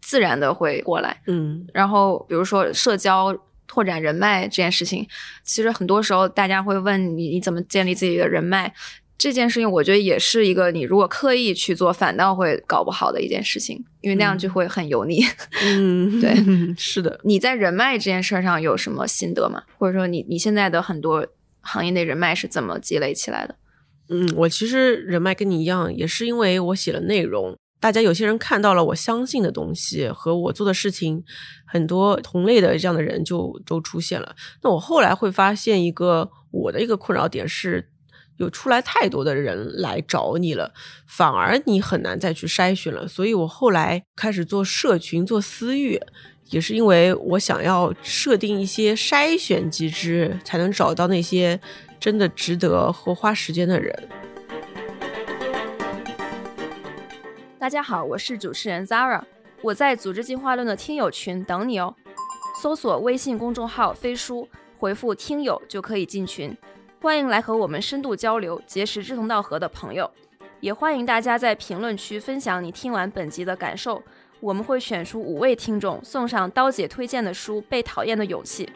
自然的会过来。嗯，然后比如说社交拓展人脉这件事情，其实很多时候大家会问你你怎么建立自己的人脉。这件事情我觉得也是一个你如果刻意去做，反倒会搞不好的一件事情，因为那样就会很油腻。嗯，对，是的。你在人脉这件事上有什么心得吗？或者说你你现在的很多行业内人脉是怎么积累起来的？嗯，我其实人脉跟你一样，也是因为我写了内容，大家有些人看到了我相信的东西和我做的事情，很多同类的这样的人就都出现了。那我后来会发现一个我的一个困扰点是。有出来太多的人来找你了，反而你很难再去筛选了。所以我后来开始做社群、做私域，也是因为我想要设定一些筛选机制，才能找到那些真的值得和花时间的人。大家好，我是主持人 Zara，我在组织进化论的听友群等你哦。搜索微信公众号“飞书”，回复“听友”就可以进群。欢迎来和我们深度交流，结识志同道合的朋友。也欢迎大家在评论区分享你听完本集的感受。我们会选出五位听众，送上刀姐推荐的书《被讨厌的勇气》。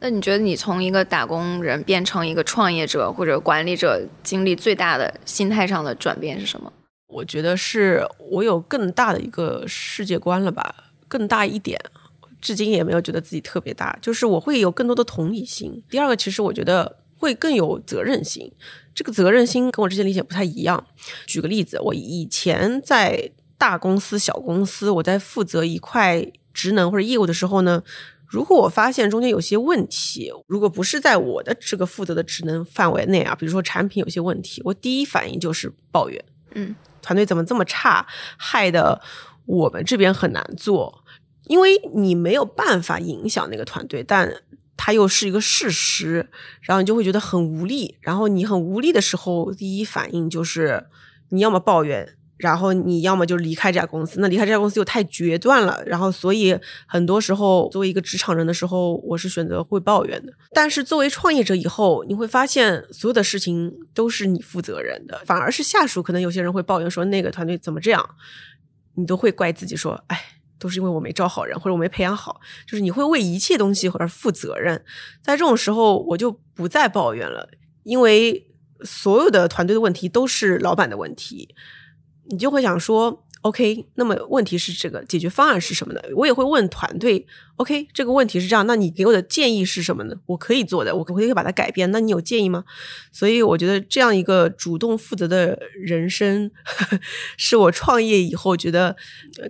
那你觉得你从一个打工人变成一个创业者或者管理者，经历最大的心态上的转变是什么？我觉得是我有更大的一个世界观了吧，更大一点。至今也没有觉得自己特别大，就是我会有更多的同理心。第二个，其实我觉得会更有责任心。这个责任心跟我之前理解不太一样。举个例子，我以前在大公司、小公司，我在负责一块职能或者业务的时候呢，如果我发现中间有些问题，如果不是在我的这个负责的职能范围内啊，比如说产品有些问题，我第一反应就是抱怨，嗯，团队怎么这么差，害得我们这边很难做。因为你没有办法影响那个团队，但它又是一个事实，然后你就会觉得很无力。然后你很无力的时候，第一反应就是你要么抱怨，然后你要么就离开这家公司。那离开这家公司又太决断了。然后所以很多时候，作为一个职场人的时候，我是选择会抱怨的。但是作为创业者以后，你会发现所有的事情都是你负责任的，反而是下属可能有些人会抱怨说那个团队怎么这样，你都会怪自己说，哎。都是因为我没招好人，或者我没培养好，就是你会为一切东西而负责任。在这种时候，我就不再抱怨了，因为所有的团队的问题都是老板的问题，你就会想说。OK，那么问题是这个解决方案是什么呢？我也会问团队，OK，这个问题是这样，那你给我的建议是什么呢？我可以做的，我可不可以把它改变？那你有建议吗？所以我觉得这样一个主动负责的人生，是我创业以后觉得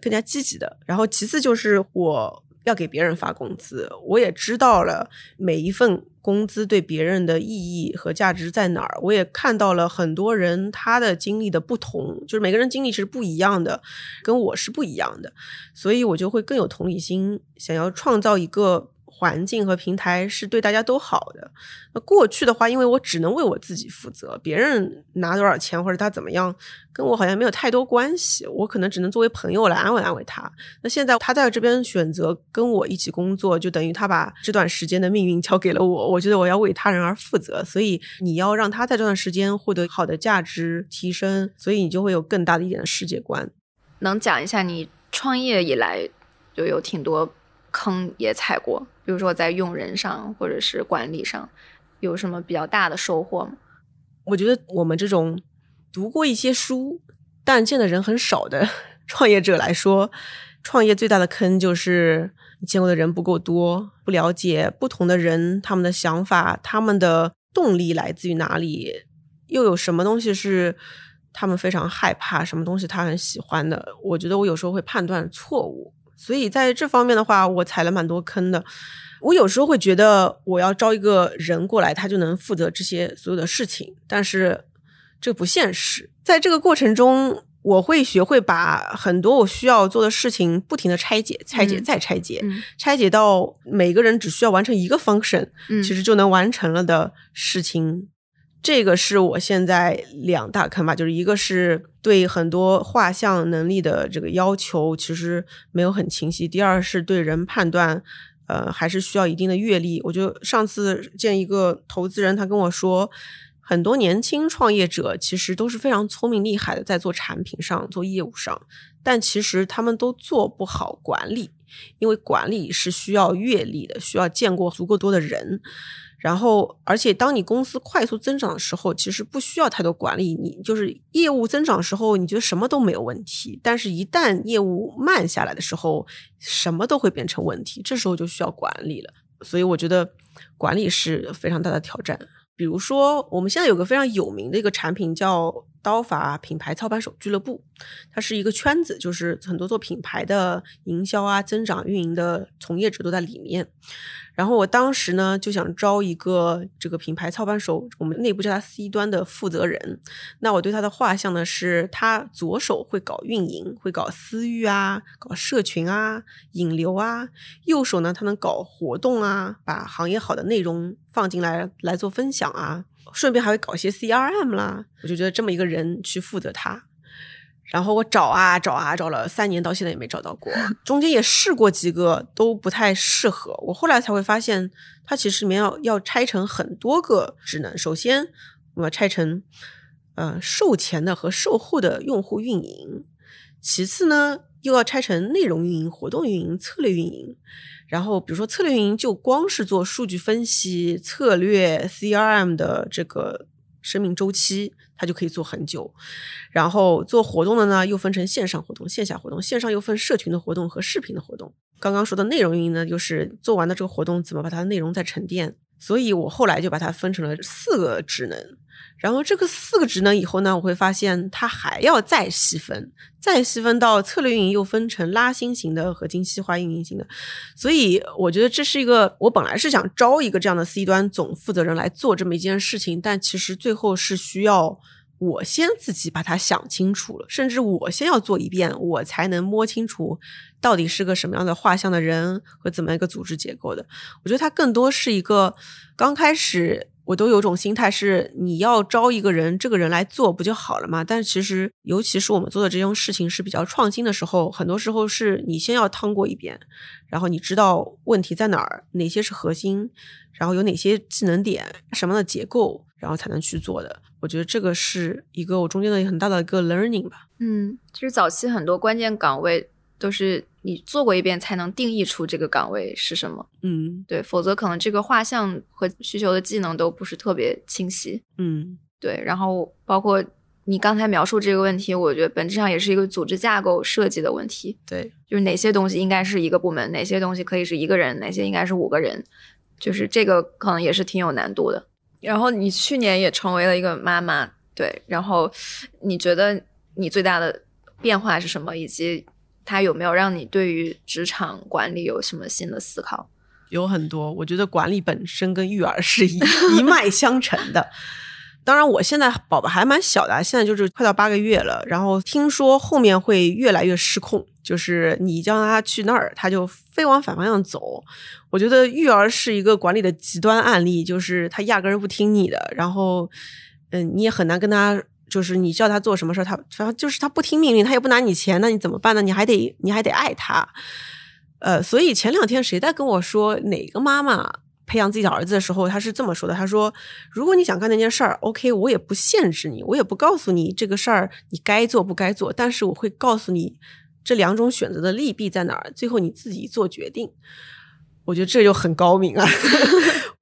更加积极的。然后其次就是我要给别人发工资，我也知道了每一份工资对别人的意义和价值在哪儿。我也看到了很多人他的经历的不同，就是每个人经历是不一样的，跟我是不一样的，所以我就会更有同理心，想要创造一个。环境和平台是对大家都好的。那过去的话，因为我只能为我自己负责，别人拿多少钱或者他怎么样，跟我好像没有太多关系。我可能只能作为朋友来安慰安慰他。那现在他在这边选择跟我一起工作，就等于他把这段时间的命运交给了我。我觉得我要为他人而负责，所以你要让他在这段时间获得好的价值提升，所以你就会有更大的一点的世界观。能讲一下你创业以来就有挺多坑也踩过？比如说在用人上或者是管理上，有什么比较大的收获吗？我觉得我们这种读过一些书但见的人很少的 创业者来说，创业最大的坑就是你见过的人不够多，不了解不同的人他们的想法，他们的动力来自于哪里，又有什么东西是他们非常害怕，什么东西他很喜欢的。我觉得我有时候会判断错误。所以在这方面的话，我踩了蛮多坑的。我有时候会觉得，我要招一个人过来，他就能负责这些所有的事情，但是这不现实。在这个过程中，我会学会把很多我需要做的事情不停的拆解、拆解再拆解，拆解到每个人只需要完成一个 function，其实就能完成了的事情。这个是我现在两大坑吧，就是一个是对很多画像能力的这个要求其实没有很清晰，第二是对人判断，呃，还是需要一定的阅历。我就上次见一个投资人，他跟我说，很多年轻创业者其实都是非常聪明厉害的，在做产品上、做业务上，但其实他们都做不好管理，因为管理是需要阅历的，需要见过足够多的人。然后，而且当你公司快速增长的时候，其实不需要太多管理。你就是业务增长时候，你觉得什么都没有问题。但是，一旦业务慢下来的时候，什么都会变成问题。这时候就需要管理了。所以，我觉得管理是非常大的挑战。比如说，我们现在有个非常有名的一个产品叫刀法品牌操盘手俱乐部，它是一个圈子，就是很多做品牌的营销啊、增长、运营的从业者都在里面。然后我当时呢就想招一个这个品牌操盘手，我们内部叫他 C 端的负责人。那我对他的画像呢是，他左手会搞运营，会搞私域啊，搞社群啊，引流啊；右手呢他能搞活动啊，把行业好的内容放进来来做分享啊，顺便还会搞一些 CRM 啦。我就觉得这么一个人去负责他。然后我找啊找啊找了三年，到现在也没找到过。中间也试过几个，都不太适合。我后来才会发现，它其实里面要要拆成很多个职能。首先，我要拆成呃售前的和售后的用户运营。其次呢，又要拆成内容运营、活动运营、策略运营。然后，比如说策略运营，就光是做数据分析、策略 CRM 的这个。生命周期，它就可以做很久。然后做活动的呢，又分成线上活动、线下活动。线上又分社群的活动和视频的活动。刚刚说的内容运营呢，就是做完的这个活动，怎么把它的内容再沉淀。所以我后来就把它分成了四个职能。然后这个四个职能以后呢，我会发现它还要再细分，再细分到策略运营又分成拉新型的和精细化运营型的。所以我觉得这是一个，我本来是想招一个这样的 C 端总负责人来做这么一件事情，但其实最后是需要我先自己把它想清楚了，甚至我先要做一遍，我才能摸清楚到底是个什么样的画像的人和怎么一个组织结构的。我觉得它更多是一个刚开始。我都有种心态是，你要招一个人，这个人来做不就好了吗？但其实，尤其是我们做的这种事情是比较创新的时候，很多时候是你先要趟过一遍，然后你知道问题在哪儿，哪些是核心，然后有哪些技能点，什么样的结构，然后才能去做的。我觉得这个是一个我中间的很大的一个 learning 吧。嗯，其实早期很多关键岗位都是。你做过一遍才能定义出这个岗位是什么，嗯，对，否则可能这个画像和需求的技能都不是特别清晰，嗯，对。然后包括你刚才描述这个问题，我觉得本质上也是一个组织架构设计的问题，对，就是哪些东西应该是一个部门，哪些东西可以是一个人，哪些应该是五个人，就是这个可能也是挺有难度的。然后你去年也成为了一个妈妈，对，然后你觉得你最大的变化是什么，以及？它有没有让你对于职场管理有什么新的思考？有很多，我觉得管理本身跟育儿是一一脉相承的。当然，我现在宝宝还蛮小的，现在就是快到八个月了。然后听说后面会越来越失控，就是你叫他去那儿，他就非往反方向走。我觉得育儿是一个管理的极端案例，就是他压根儿不听你的，然后，嗯，你也很难跟他，就是你叫他做什么事儿，他反正就是他不听命令，他也不拿你钱，那你怎么办呢？你还得你还得爱他，呃，所以前两天谁在跟我说哪个妈妈？培养自己的儿子的时候，他是这么说的：“他说，如果你想干那件事儿，OK，我也不限制你，我也不告诉你这个事儿你该做不该做，但是我会告诉你这两种选择的利弊在哪儿，最后你自己做决定。”我觉得这就很高明啊。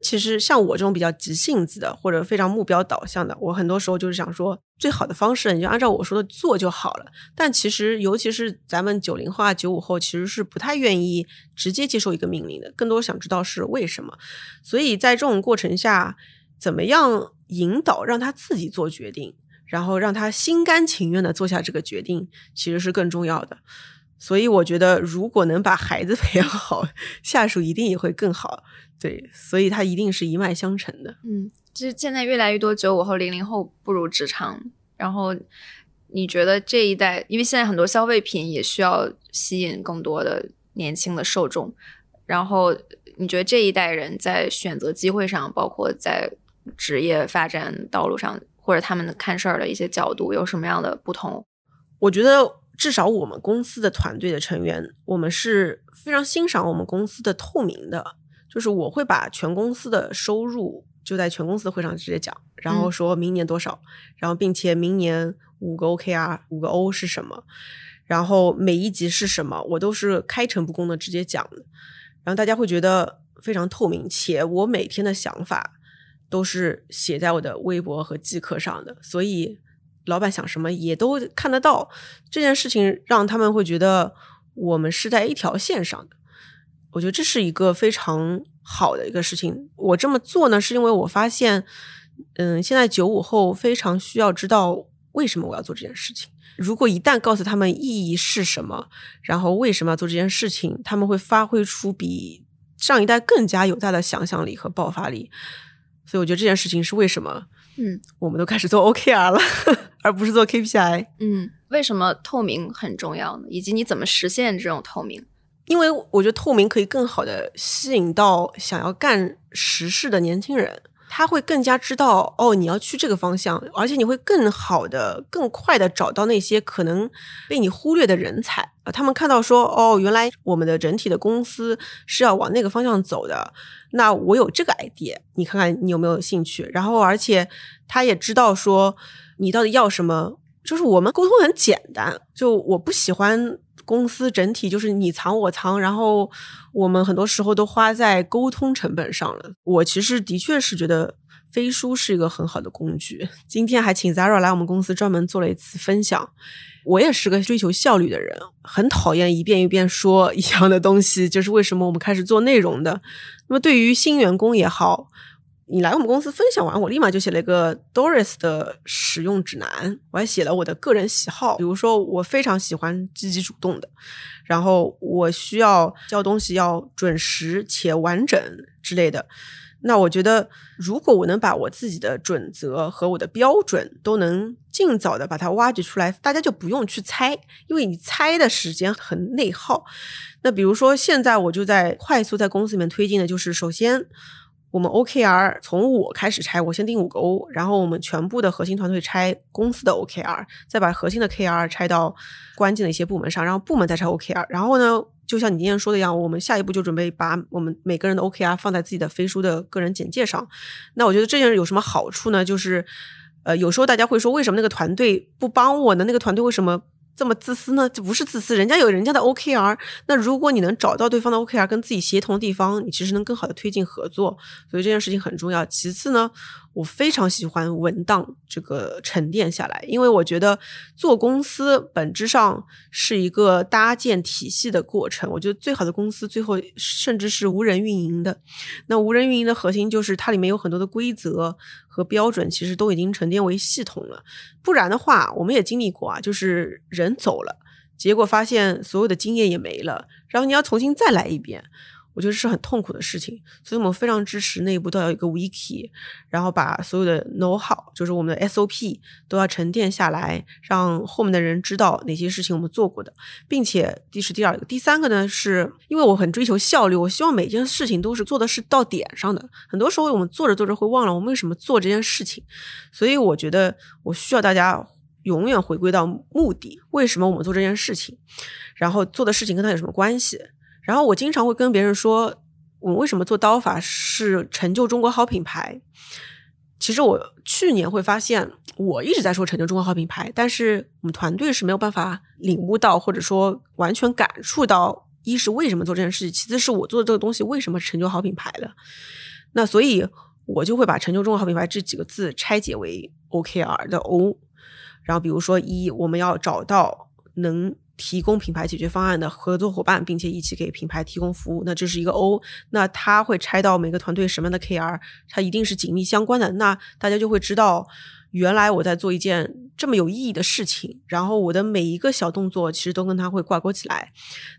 其实像我这种比较急性子的，或者非常目标导向的，我很多时候就是想说，最好的方式你就按照我说的做就好了。但其实，尤其是咱们九零后啊、九五后，其实是不太愿意直接接受一个命令的，更多想知道是为什么。所以在这种过程下，怎么样引导让他自己做决定，然后让他心甘情愿的做下这个决定，其实是更重要的。所以我觉得，如果能把孩子培养好，下属一定也会更好。对，所以它一定是一脉相承的。嗯，就是现在越来越多九五后、零零后步入职场，然后你觉得这一代，因为现在很多消费品也需要吸引更多的年轻的受众，然后你觉得这一代人在选择机会上，包括在职业发展道路上，或者他们看事儿的一些角度，有什么样的不同？我觉得。至少我们公司的团队的成员，我们是非常欣赏我们公司的透明的。就是我会把全公司的收入就在全公司的会上直接讲，然后说明年多少，然后并且明年五个 OKR 五个 O 是什么，然后每一级是什么，我都是开诚布公的直接讲的。然后大家会觉得非常透明，且我每天的想法都是写在我的微博和即刻上的，所以。老板想什么也都看得到，这件事情让他们会觉得我们是在一条线上的。我觉得这是一个非常好的一个事情。我这么做呢，是因为我发现，嗯，现在九五后非常需要知道为什么我要做这件事情。如果一旦告诉他们意义是什么，然后为什么要做这件事情，他们会发挥出比上一代更加有大的想象力和爆发力。所以我觉得这件事情是为什么。嗯，我们都开始做 OKR 了，而不是做 KPI。嗯，为什么透明很重要呢？以及你怎么实现这种透明？因为我觉得透明可以更好的吸引到想要干实事的年轻人。他会更加知道哦，你要去这个方向，而且你会更好的、更快的找到那些可能被你忽略的人才啊。他们看到说哦，原来我们的整体的公司是要往那个方向走的，那我有这个 idea，你看看你有没有兴趣？然后，而且他也知道说你到底要什么，就是我们沟通很简单，就我不喜欢。公司整体就是你藏我藏，然后我们很多时候都花在沟通成本上了。我其实的确是觉得飞书是一个很好的工具。今天还请 Zara 来我们公司专门做了一次分享。我也是个追求效率的人，很讨厌一遍一遍说一样的东西。就是为什么我们开始做内容的。那么对于新员工也好。你来我们公司分享完，我立马就写了一个 Doris 的使用指南，我还写了我的个人喜好，比如说我非常喜欢积极主动的，然后我需要交东西要准时且完整之类的。那我觉得，如果我能把我自己的准则和我的标准都能尽早的把它挖掘出来，大家就不用去猜，因为你猜的时间很内耗。那比如说现在我就在快速在公司里面推进的就是，首先。我们 OKR 从我开始拆，我先定五个 O，然后我们全部的核心团队拆公司的 OKR，再把核心的 KR 拆到关键的一些部门上，然后部门再拆 OKR。然后呢，就像你今天说的一样，我们下一步就准备把我们每个人的 OKR 放在自己的飞书的个人简介上。那我觉得这件事有什么好处呢？就是，呃，有时候大家会说，为什么那个团队不帮我呢？那个团队为什么？这么自私呢？这不是自私，人家有人家的 OKR。那如果你能找到对方的 OKR，跟自己协同地方，你其实能更好的推进合作。所以这件事情很重要。其次呢？我非常喜欢文档这个沉淀下来，因为我觉得做公司本质上是一个搭建体系的过程。我觉得最好的公司最后甚至是无人运营的。那无人运营的核心就是它里面有很多的规则和标准，其实都已经沉淀为系统了。不然的话，我们也经历过啊，就是人走了。结果发现所有的经验也没了，然后你要重新再来一遍。我觉得是很痛苦的事情，所以我们非常支持内部都要有一个 wiki，然后把所有的 know how，就是我们的 SOP 都要沉淀下来，让后面的人知道哪些事情我们做过的，并且这是第二个，第三个呢，是因为我很追求效率，我希望每件事情都是做的是到点上的。很多时候我们做着做着会忘了我们为什么做这件事情，所以我觉得我需要大家永远回归到目的，为什么我们做这件事情，然后做的事情跟他有什么关系。然后我经常会跟别人说，我为什么做刀法是成就中国好品牌。其实我去年会发现，我一直在说成就中国好品牌，但是我们团队是没有办法领悟到，或者说完全感触到，一是为什么做这件事情，其次是我做的这个东西为什么成就好品牌的。那所以，我就会把成就中国好品牌这几个字拆解为 OKR 的 O，然后比如说一，我们要找到能。提供品牌解决方案的合作伙伴，并且一起给品牌提供服务，那这是一个 O。那它会拆到每个团队什么样的 KR，它一定是紧密相关的。那大家就会知道，原来我在做一件这么有意义的事情，然后我的每一个小动作其实都跟它会挂钩起来。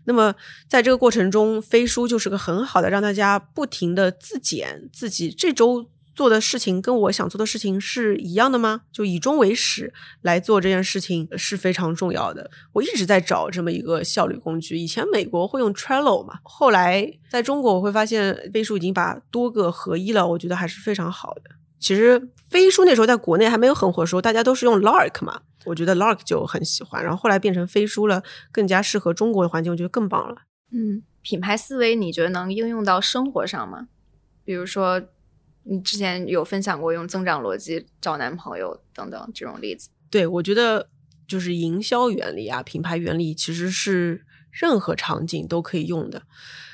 那么在这个过程中，飞书就是个很好的让大家不停的自检自己这周。做的事情跟我想做的事情是一样的吗？就以终为始来做这件事情是非常重要的。我一直在找这么一个效率工具。以前美国会用 Trello 嘛，后来在中国我会发现飞书已经把多个合一了，我觉得还是非常好的。其实飞书那时候在国内还没有很火的时候，大家都是用 Lark 嘛，我觉得 Lark 就很喜欢。然后后来变成飞书了，更加适合中国的环境，我觉得更棒了。嗯，品牌思维你觉得能应用到生活上吗？比如说。你之前有分享过用增长逻辑找男朋友等等这种例子？对，我觉得就是营销原理啊，品牌原理其实是任何场景都可以用的。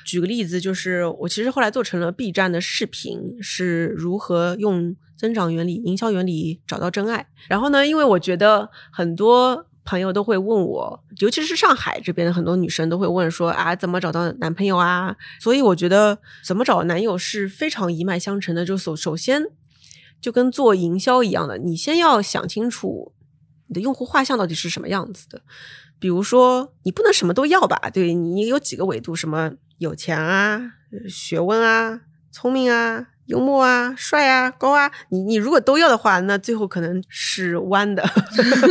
举个例子，就是我其实后来做成了 B 站的视频，是如何用增长原理、营销原理找到真爱。然后呢，因为我觉得很多。朋友都会问我，尤其是上海这边的很多女生都会问说啊，怎么找到男朋友啊？所以我觉得怎么找男友是非常一脉相承的。就首首先就跟做营销一样的，你先要想清楚你的用户画像到底是什么样子的。比如说，你不能什么都要吧？对你有几个维度，什么有钱啊、学问啊、聪明啊。幽默啊，帅啊，高啊，你你如果都要的话，那最后可能是弯的，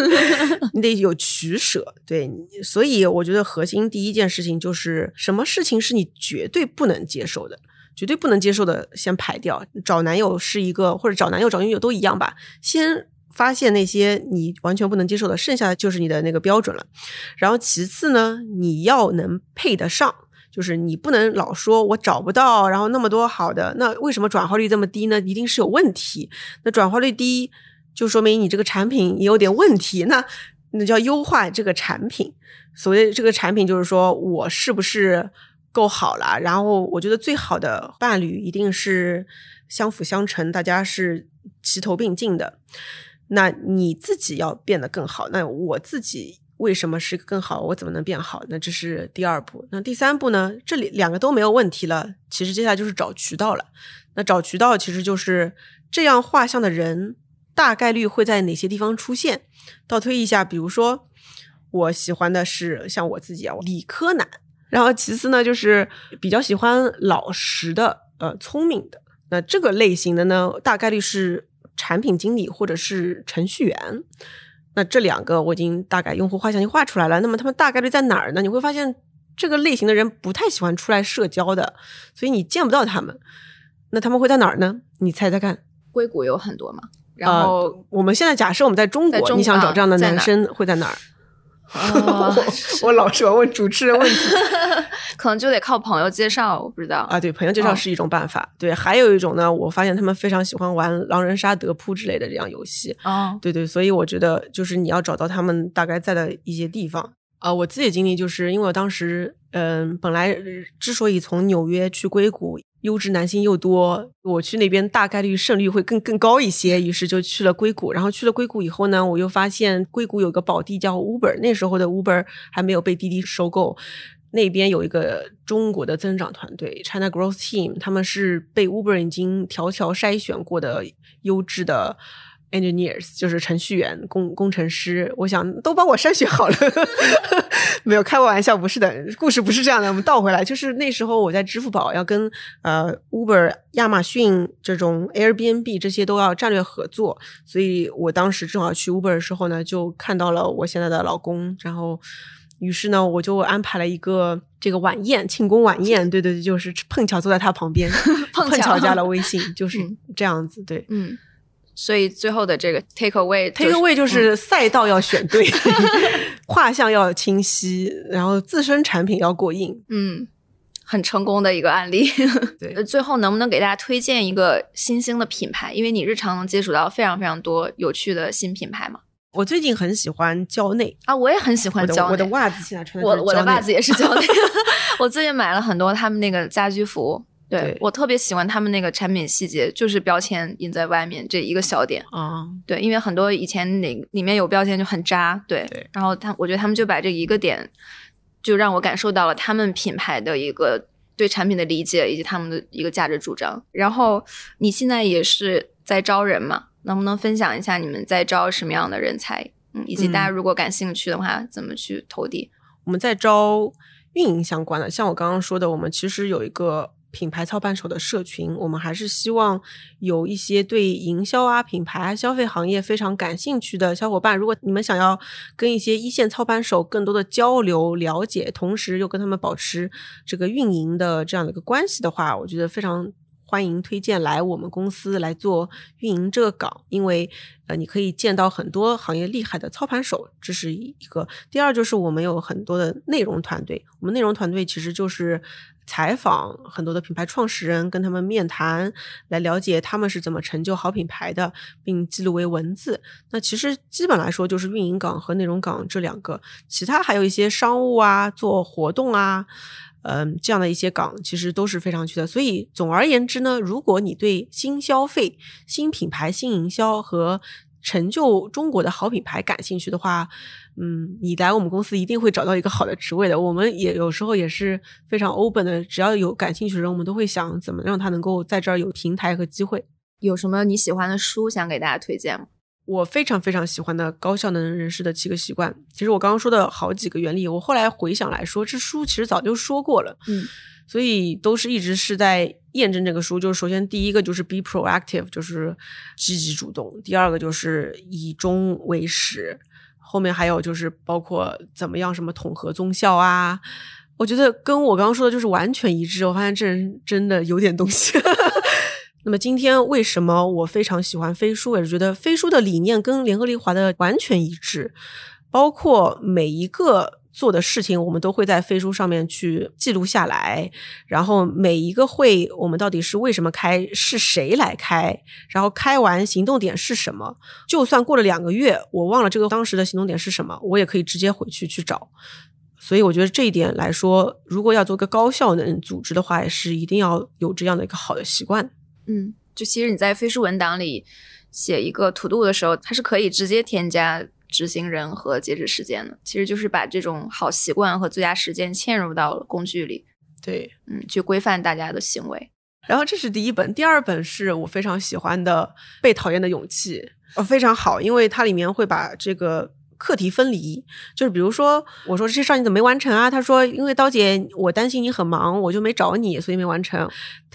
你得有取舍。对，所以我觉得核心第一件事情就是什么事情是你绝对不能接受的，绝对不能接受的先排掉。找男友是一个，或者找男友找女友都一样吧，先发现那些你完全不能接受的，剩下的就是你的那个标准了。然后其次呢，你要能配得上。就是你不能老说我找不到，然后那么多好的，那为什么转化率这么低呢？一定是有问题。那转化率低，就说明你这个产品也有点问题。那那叫优化这个产品。所谓这个产品，就是说我是不是够好了？然后我觉得最好的伴侣一定是相辅相成，大家是齐头并进的。那你自己要变得更好，那我自己。为什么是更好？我怎么能变好？那这是第二步。那第三步呢？这里两个都没有问题了。其实接下来就是找渠道了。那找渠道其实就是这样画像的人大概率会在哪些地方出现？倒推一下，比如说我喜欢的是像我自己啊，理科男。然后其次呢，就是比较喜欢老实的、呃聪明的。那这个类型的呢，大概率是产品经理或者是程序员。那这两个我已经大概用户画像已经画出来了。那么他们大概率在哪儿呢？你会发现这个类型的人不太喜欢出来社交的，所以你见不到他们。那他们会在哪儿呢？你猜猜看。硅谷有很多嘛？然后我们现在假设我们在中国，你想找这样的男生会在哪儿？我老是问主持人问题，可能就得靠朋友介绍，我不知道啊。对，朋友介绍是一种办法。对，还有一种呢，我发现他们非常喜欢玩狼人杀、德扑之类的这样游戏。哦，对对，所以我觉得就是你要找到他们大概在的一些地方。呃，我自己经历就是因为我当时，嗯，本来之所以从纽约去硅谷。优质男性又多，我去那边大概率胜率会更更高一些，于是就去了硅谷。然后去了硅谷以后呢，我又发现硅谷有个宝地叫 Uber，那时候的 Uber 还没有被滴滴收购。那边有一个中国的增长团队 China Growth Team，他们是被 Uber 已经条条筛选过的优质的 engineers，就是程序员、工工程师。我想都帮我筛选好了，没有开玩笑，不是的，故事不是这样的。我们倒回来，就是那时候我在支付宝要跟呃 Uber、亚马逊这种 Airbnb 这些都要战略合作，所以我当时正好去 Uber 的时候呢，就看到了我现在的老公，然后。于是呢，我就安排了一个这个晚宴，庆功晚宴。对对对，就是碰巧坐在他旁边，碰巧加了 微信，就是这样子。对，嗯。所以最后的这个 take away，take away 就是赛道要选对，画像要清晰，然后自身产品要过硬。嗯，很成功的一个案例。对，最后能不能给大家推荐一个新兴的品牌？因为你日常能接触到非常非常多有趣的新品牌嘛。我最近很喜欢蕉内啊，我也很喜欢蕉内。我的袜子现在穿的我我的袜子也是蕉内。我最近买了很多他们那个家居服，对我特别喜欢他们那个产品细节，就是标签印在外面这一个小点啊。对，因为很多以前那里面有标签就很渣，对。然后他，我觉得他们就把这一个点，就让我感受到了他们品牌的一个对产品的理解以及他们的一个价值主张。然后你现在也是在招人嘛？能不能分享一下你们在招什么样的人才？嗯，以及大家如果感兴趣的话，怎么去投递？我们在招运营相关的，像我刚刚说的，我们其实有一个品牌操盘手的社群，我们还是希望有一些对营销啊、品牌啊、消费行业非常感兴趣的小伙伴。如果你们想要跟一些一线操盘手更多的交流、了解，同时又跟他们保持这个运营的这样的一个关系的话，我觉得非常。欢迎推荐来我们公司来做运营这个岗，因为呃，你可以见到很多行业厉害的操盘手，这是一个。第二就是我们有很多的内容团队，我们内容团队其实就是采访很多的品牌创始人，跟他们面谈，来了解他们是怎么成就好品牌的，并记录为文字。那其实基本来说就是运营岗和内容岗这两个，其他还有一些商务啊，做活动啊。嗯，这样的一些岗其实都是非常缺的。所以总而言之呢，如果你对新消费、新品牌、新营销和成就中国的好品牌感兴趣的话，嗯，你来我们公司一定会找到一个好的职位的。我们也有时候也是非常 open 的，只要有感兴趣的人，我们都会想怎么让他能够在这儿有平台和机会。有什么你喜欢的书想给大家推荐吗？我非常非常喜欢的高效能人士的七个习惯，其实我刚刚说的好几个原理，我后来回想来说，这书其实早就说过了，嗯，所以都是一直是在验证这个书。就是首先第一个就是 be proactive，就是积极主动；第二个就是以终为始，后面还有就是包括怎么样什么统合宗效啊，我觉得跟我刚刚说的就是完全一致。我发现这人真的有点东西。那么今天为什么我非常喜欢飞书？也是觉得飞书的理念跟联合利华的完全一致，包括每一个做的事情，我们都会在飞书上面去记录下来。然后每一个会，我们到底是为什么开，是谁来开，然后开完行动点是什么？就算过了两个月，我忘了这个当时的行动点是什么，我也可以直接回去去找。所以我觉得这一点来说，如果要做个高效能组织的话，也是一定要有这样的一个好的习惯。嗯，就其实你在飞书文档里写一个 to do 的时候，它是可以直接添加执行人和截止时间的。其实就是把这种好习惯和最佳时间嵌入到了工具里。对，嗯，去规范大家的行为。然后这是第一本，第二本是我非常喜欢的《被讨厌的勇气》，呃，非常好，因为它里面会把这个。课题分离，就是比如说，我说这事儿你怎么没完成啊？他说，因为刀姐，我担心你很忙，我就没找你，所以没完成。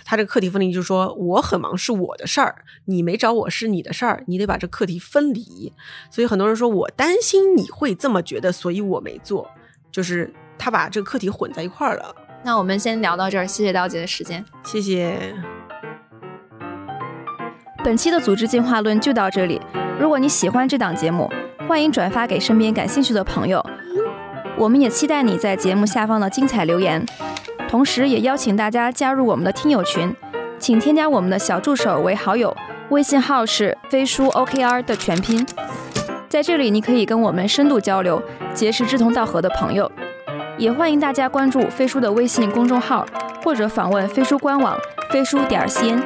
他这个课题分离就是说，我很忙是我的事儿，你没找我是你的事儿，你得把这课题分离。所以很多人说我担心你会这么觉得，所以我没做，就是他把这个课题混在一块儿了。那我们先聊到这儿，谢谢刀姐的时间，谢谢。本期的组织进化论就到这里。如果你喜欢这档节目，欢迎转发给身边感兴趣的朋友。我们也期待你在节目下方的精彩留言，同时也邀请大家加入我们的听友群，请添加我们的小助手为好友，微信号是飞书 OKR 的全拼。在这里，你可以跟我们深度交流，结识志同道合的朋友。也欢迎大家关注飞书的微信公众号，或者访问飞书官网飞书点 cn。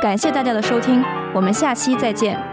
感谢大家的收听，我们下期再见。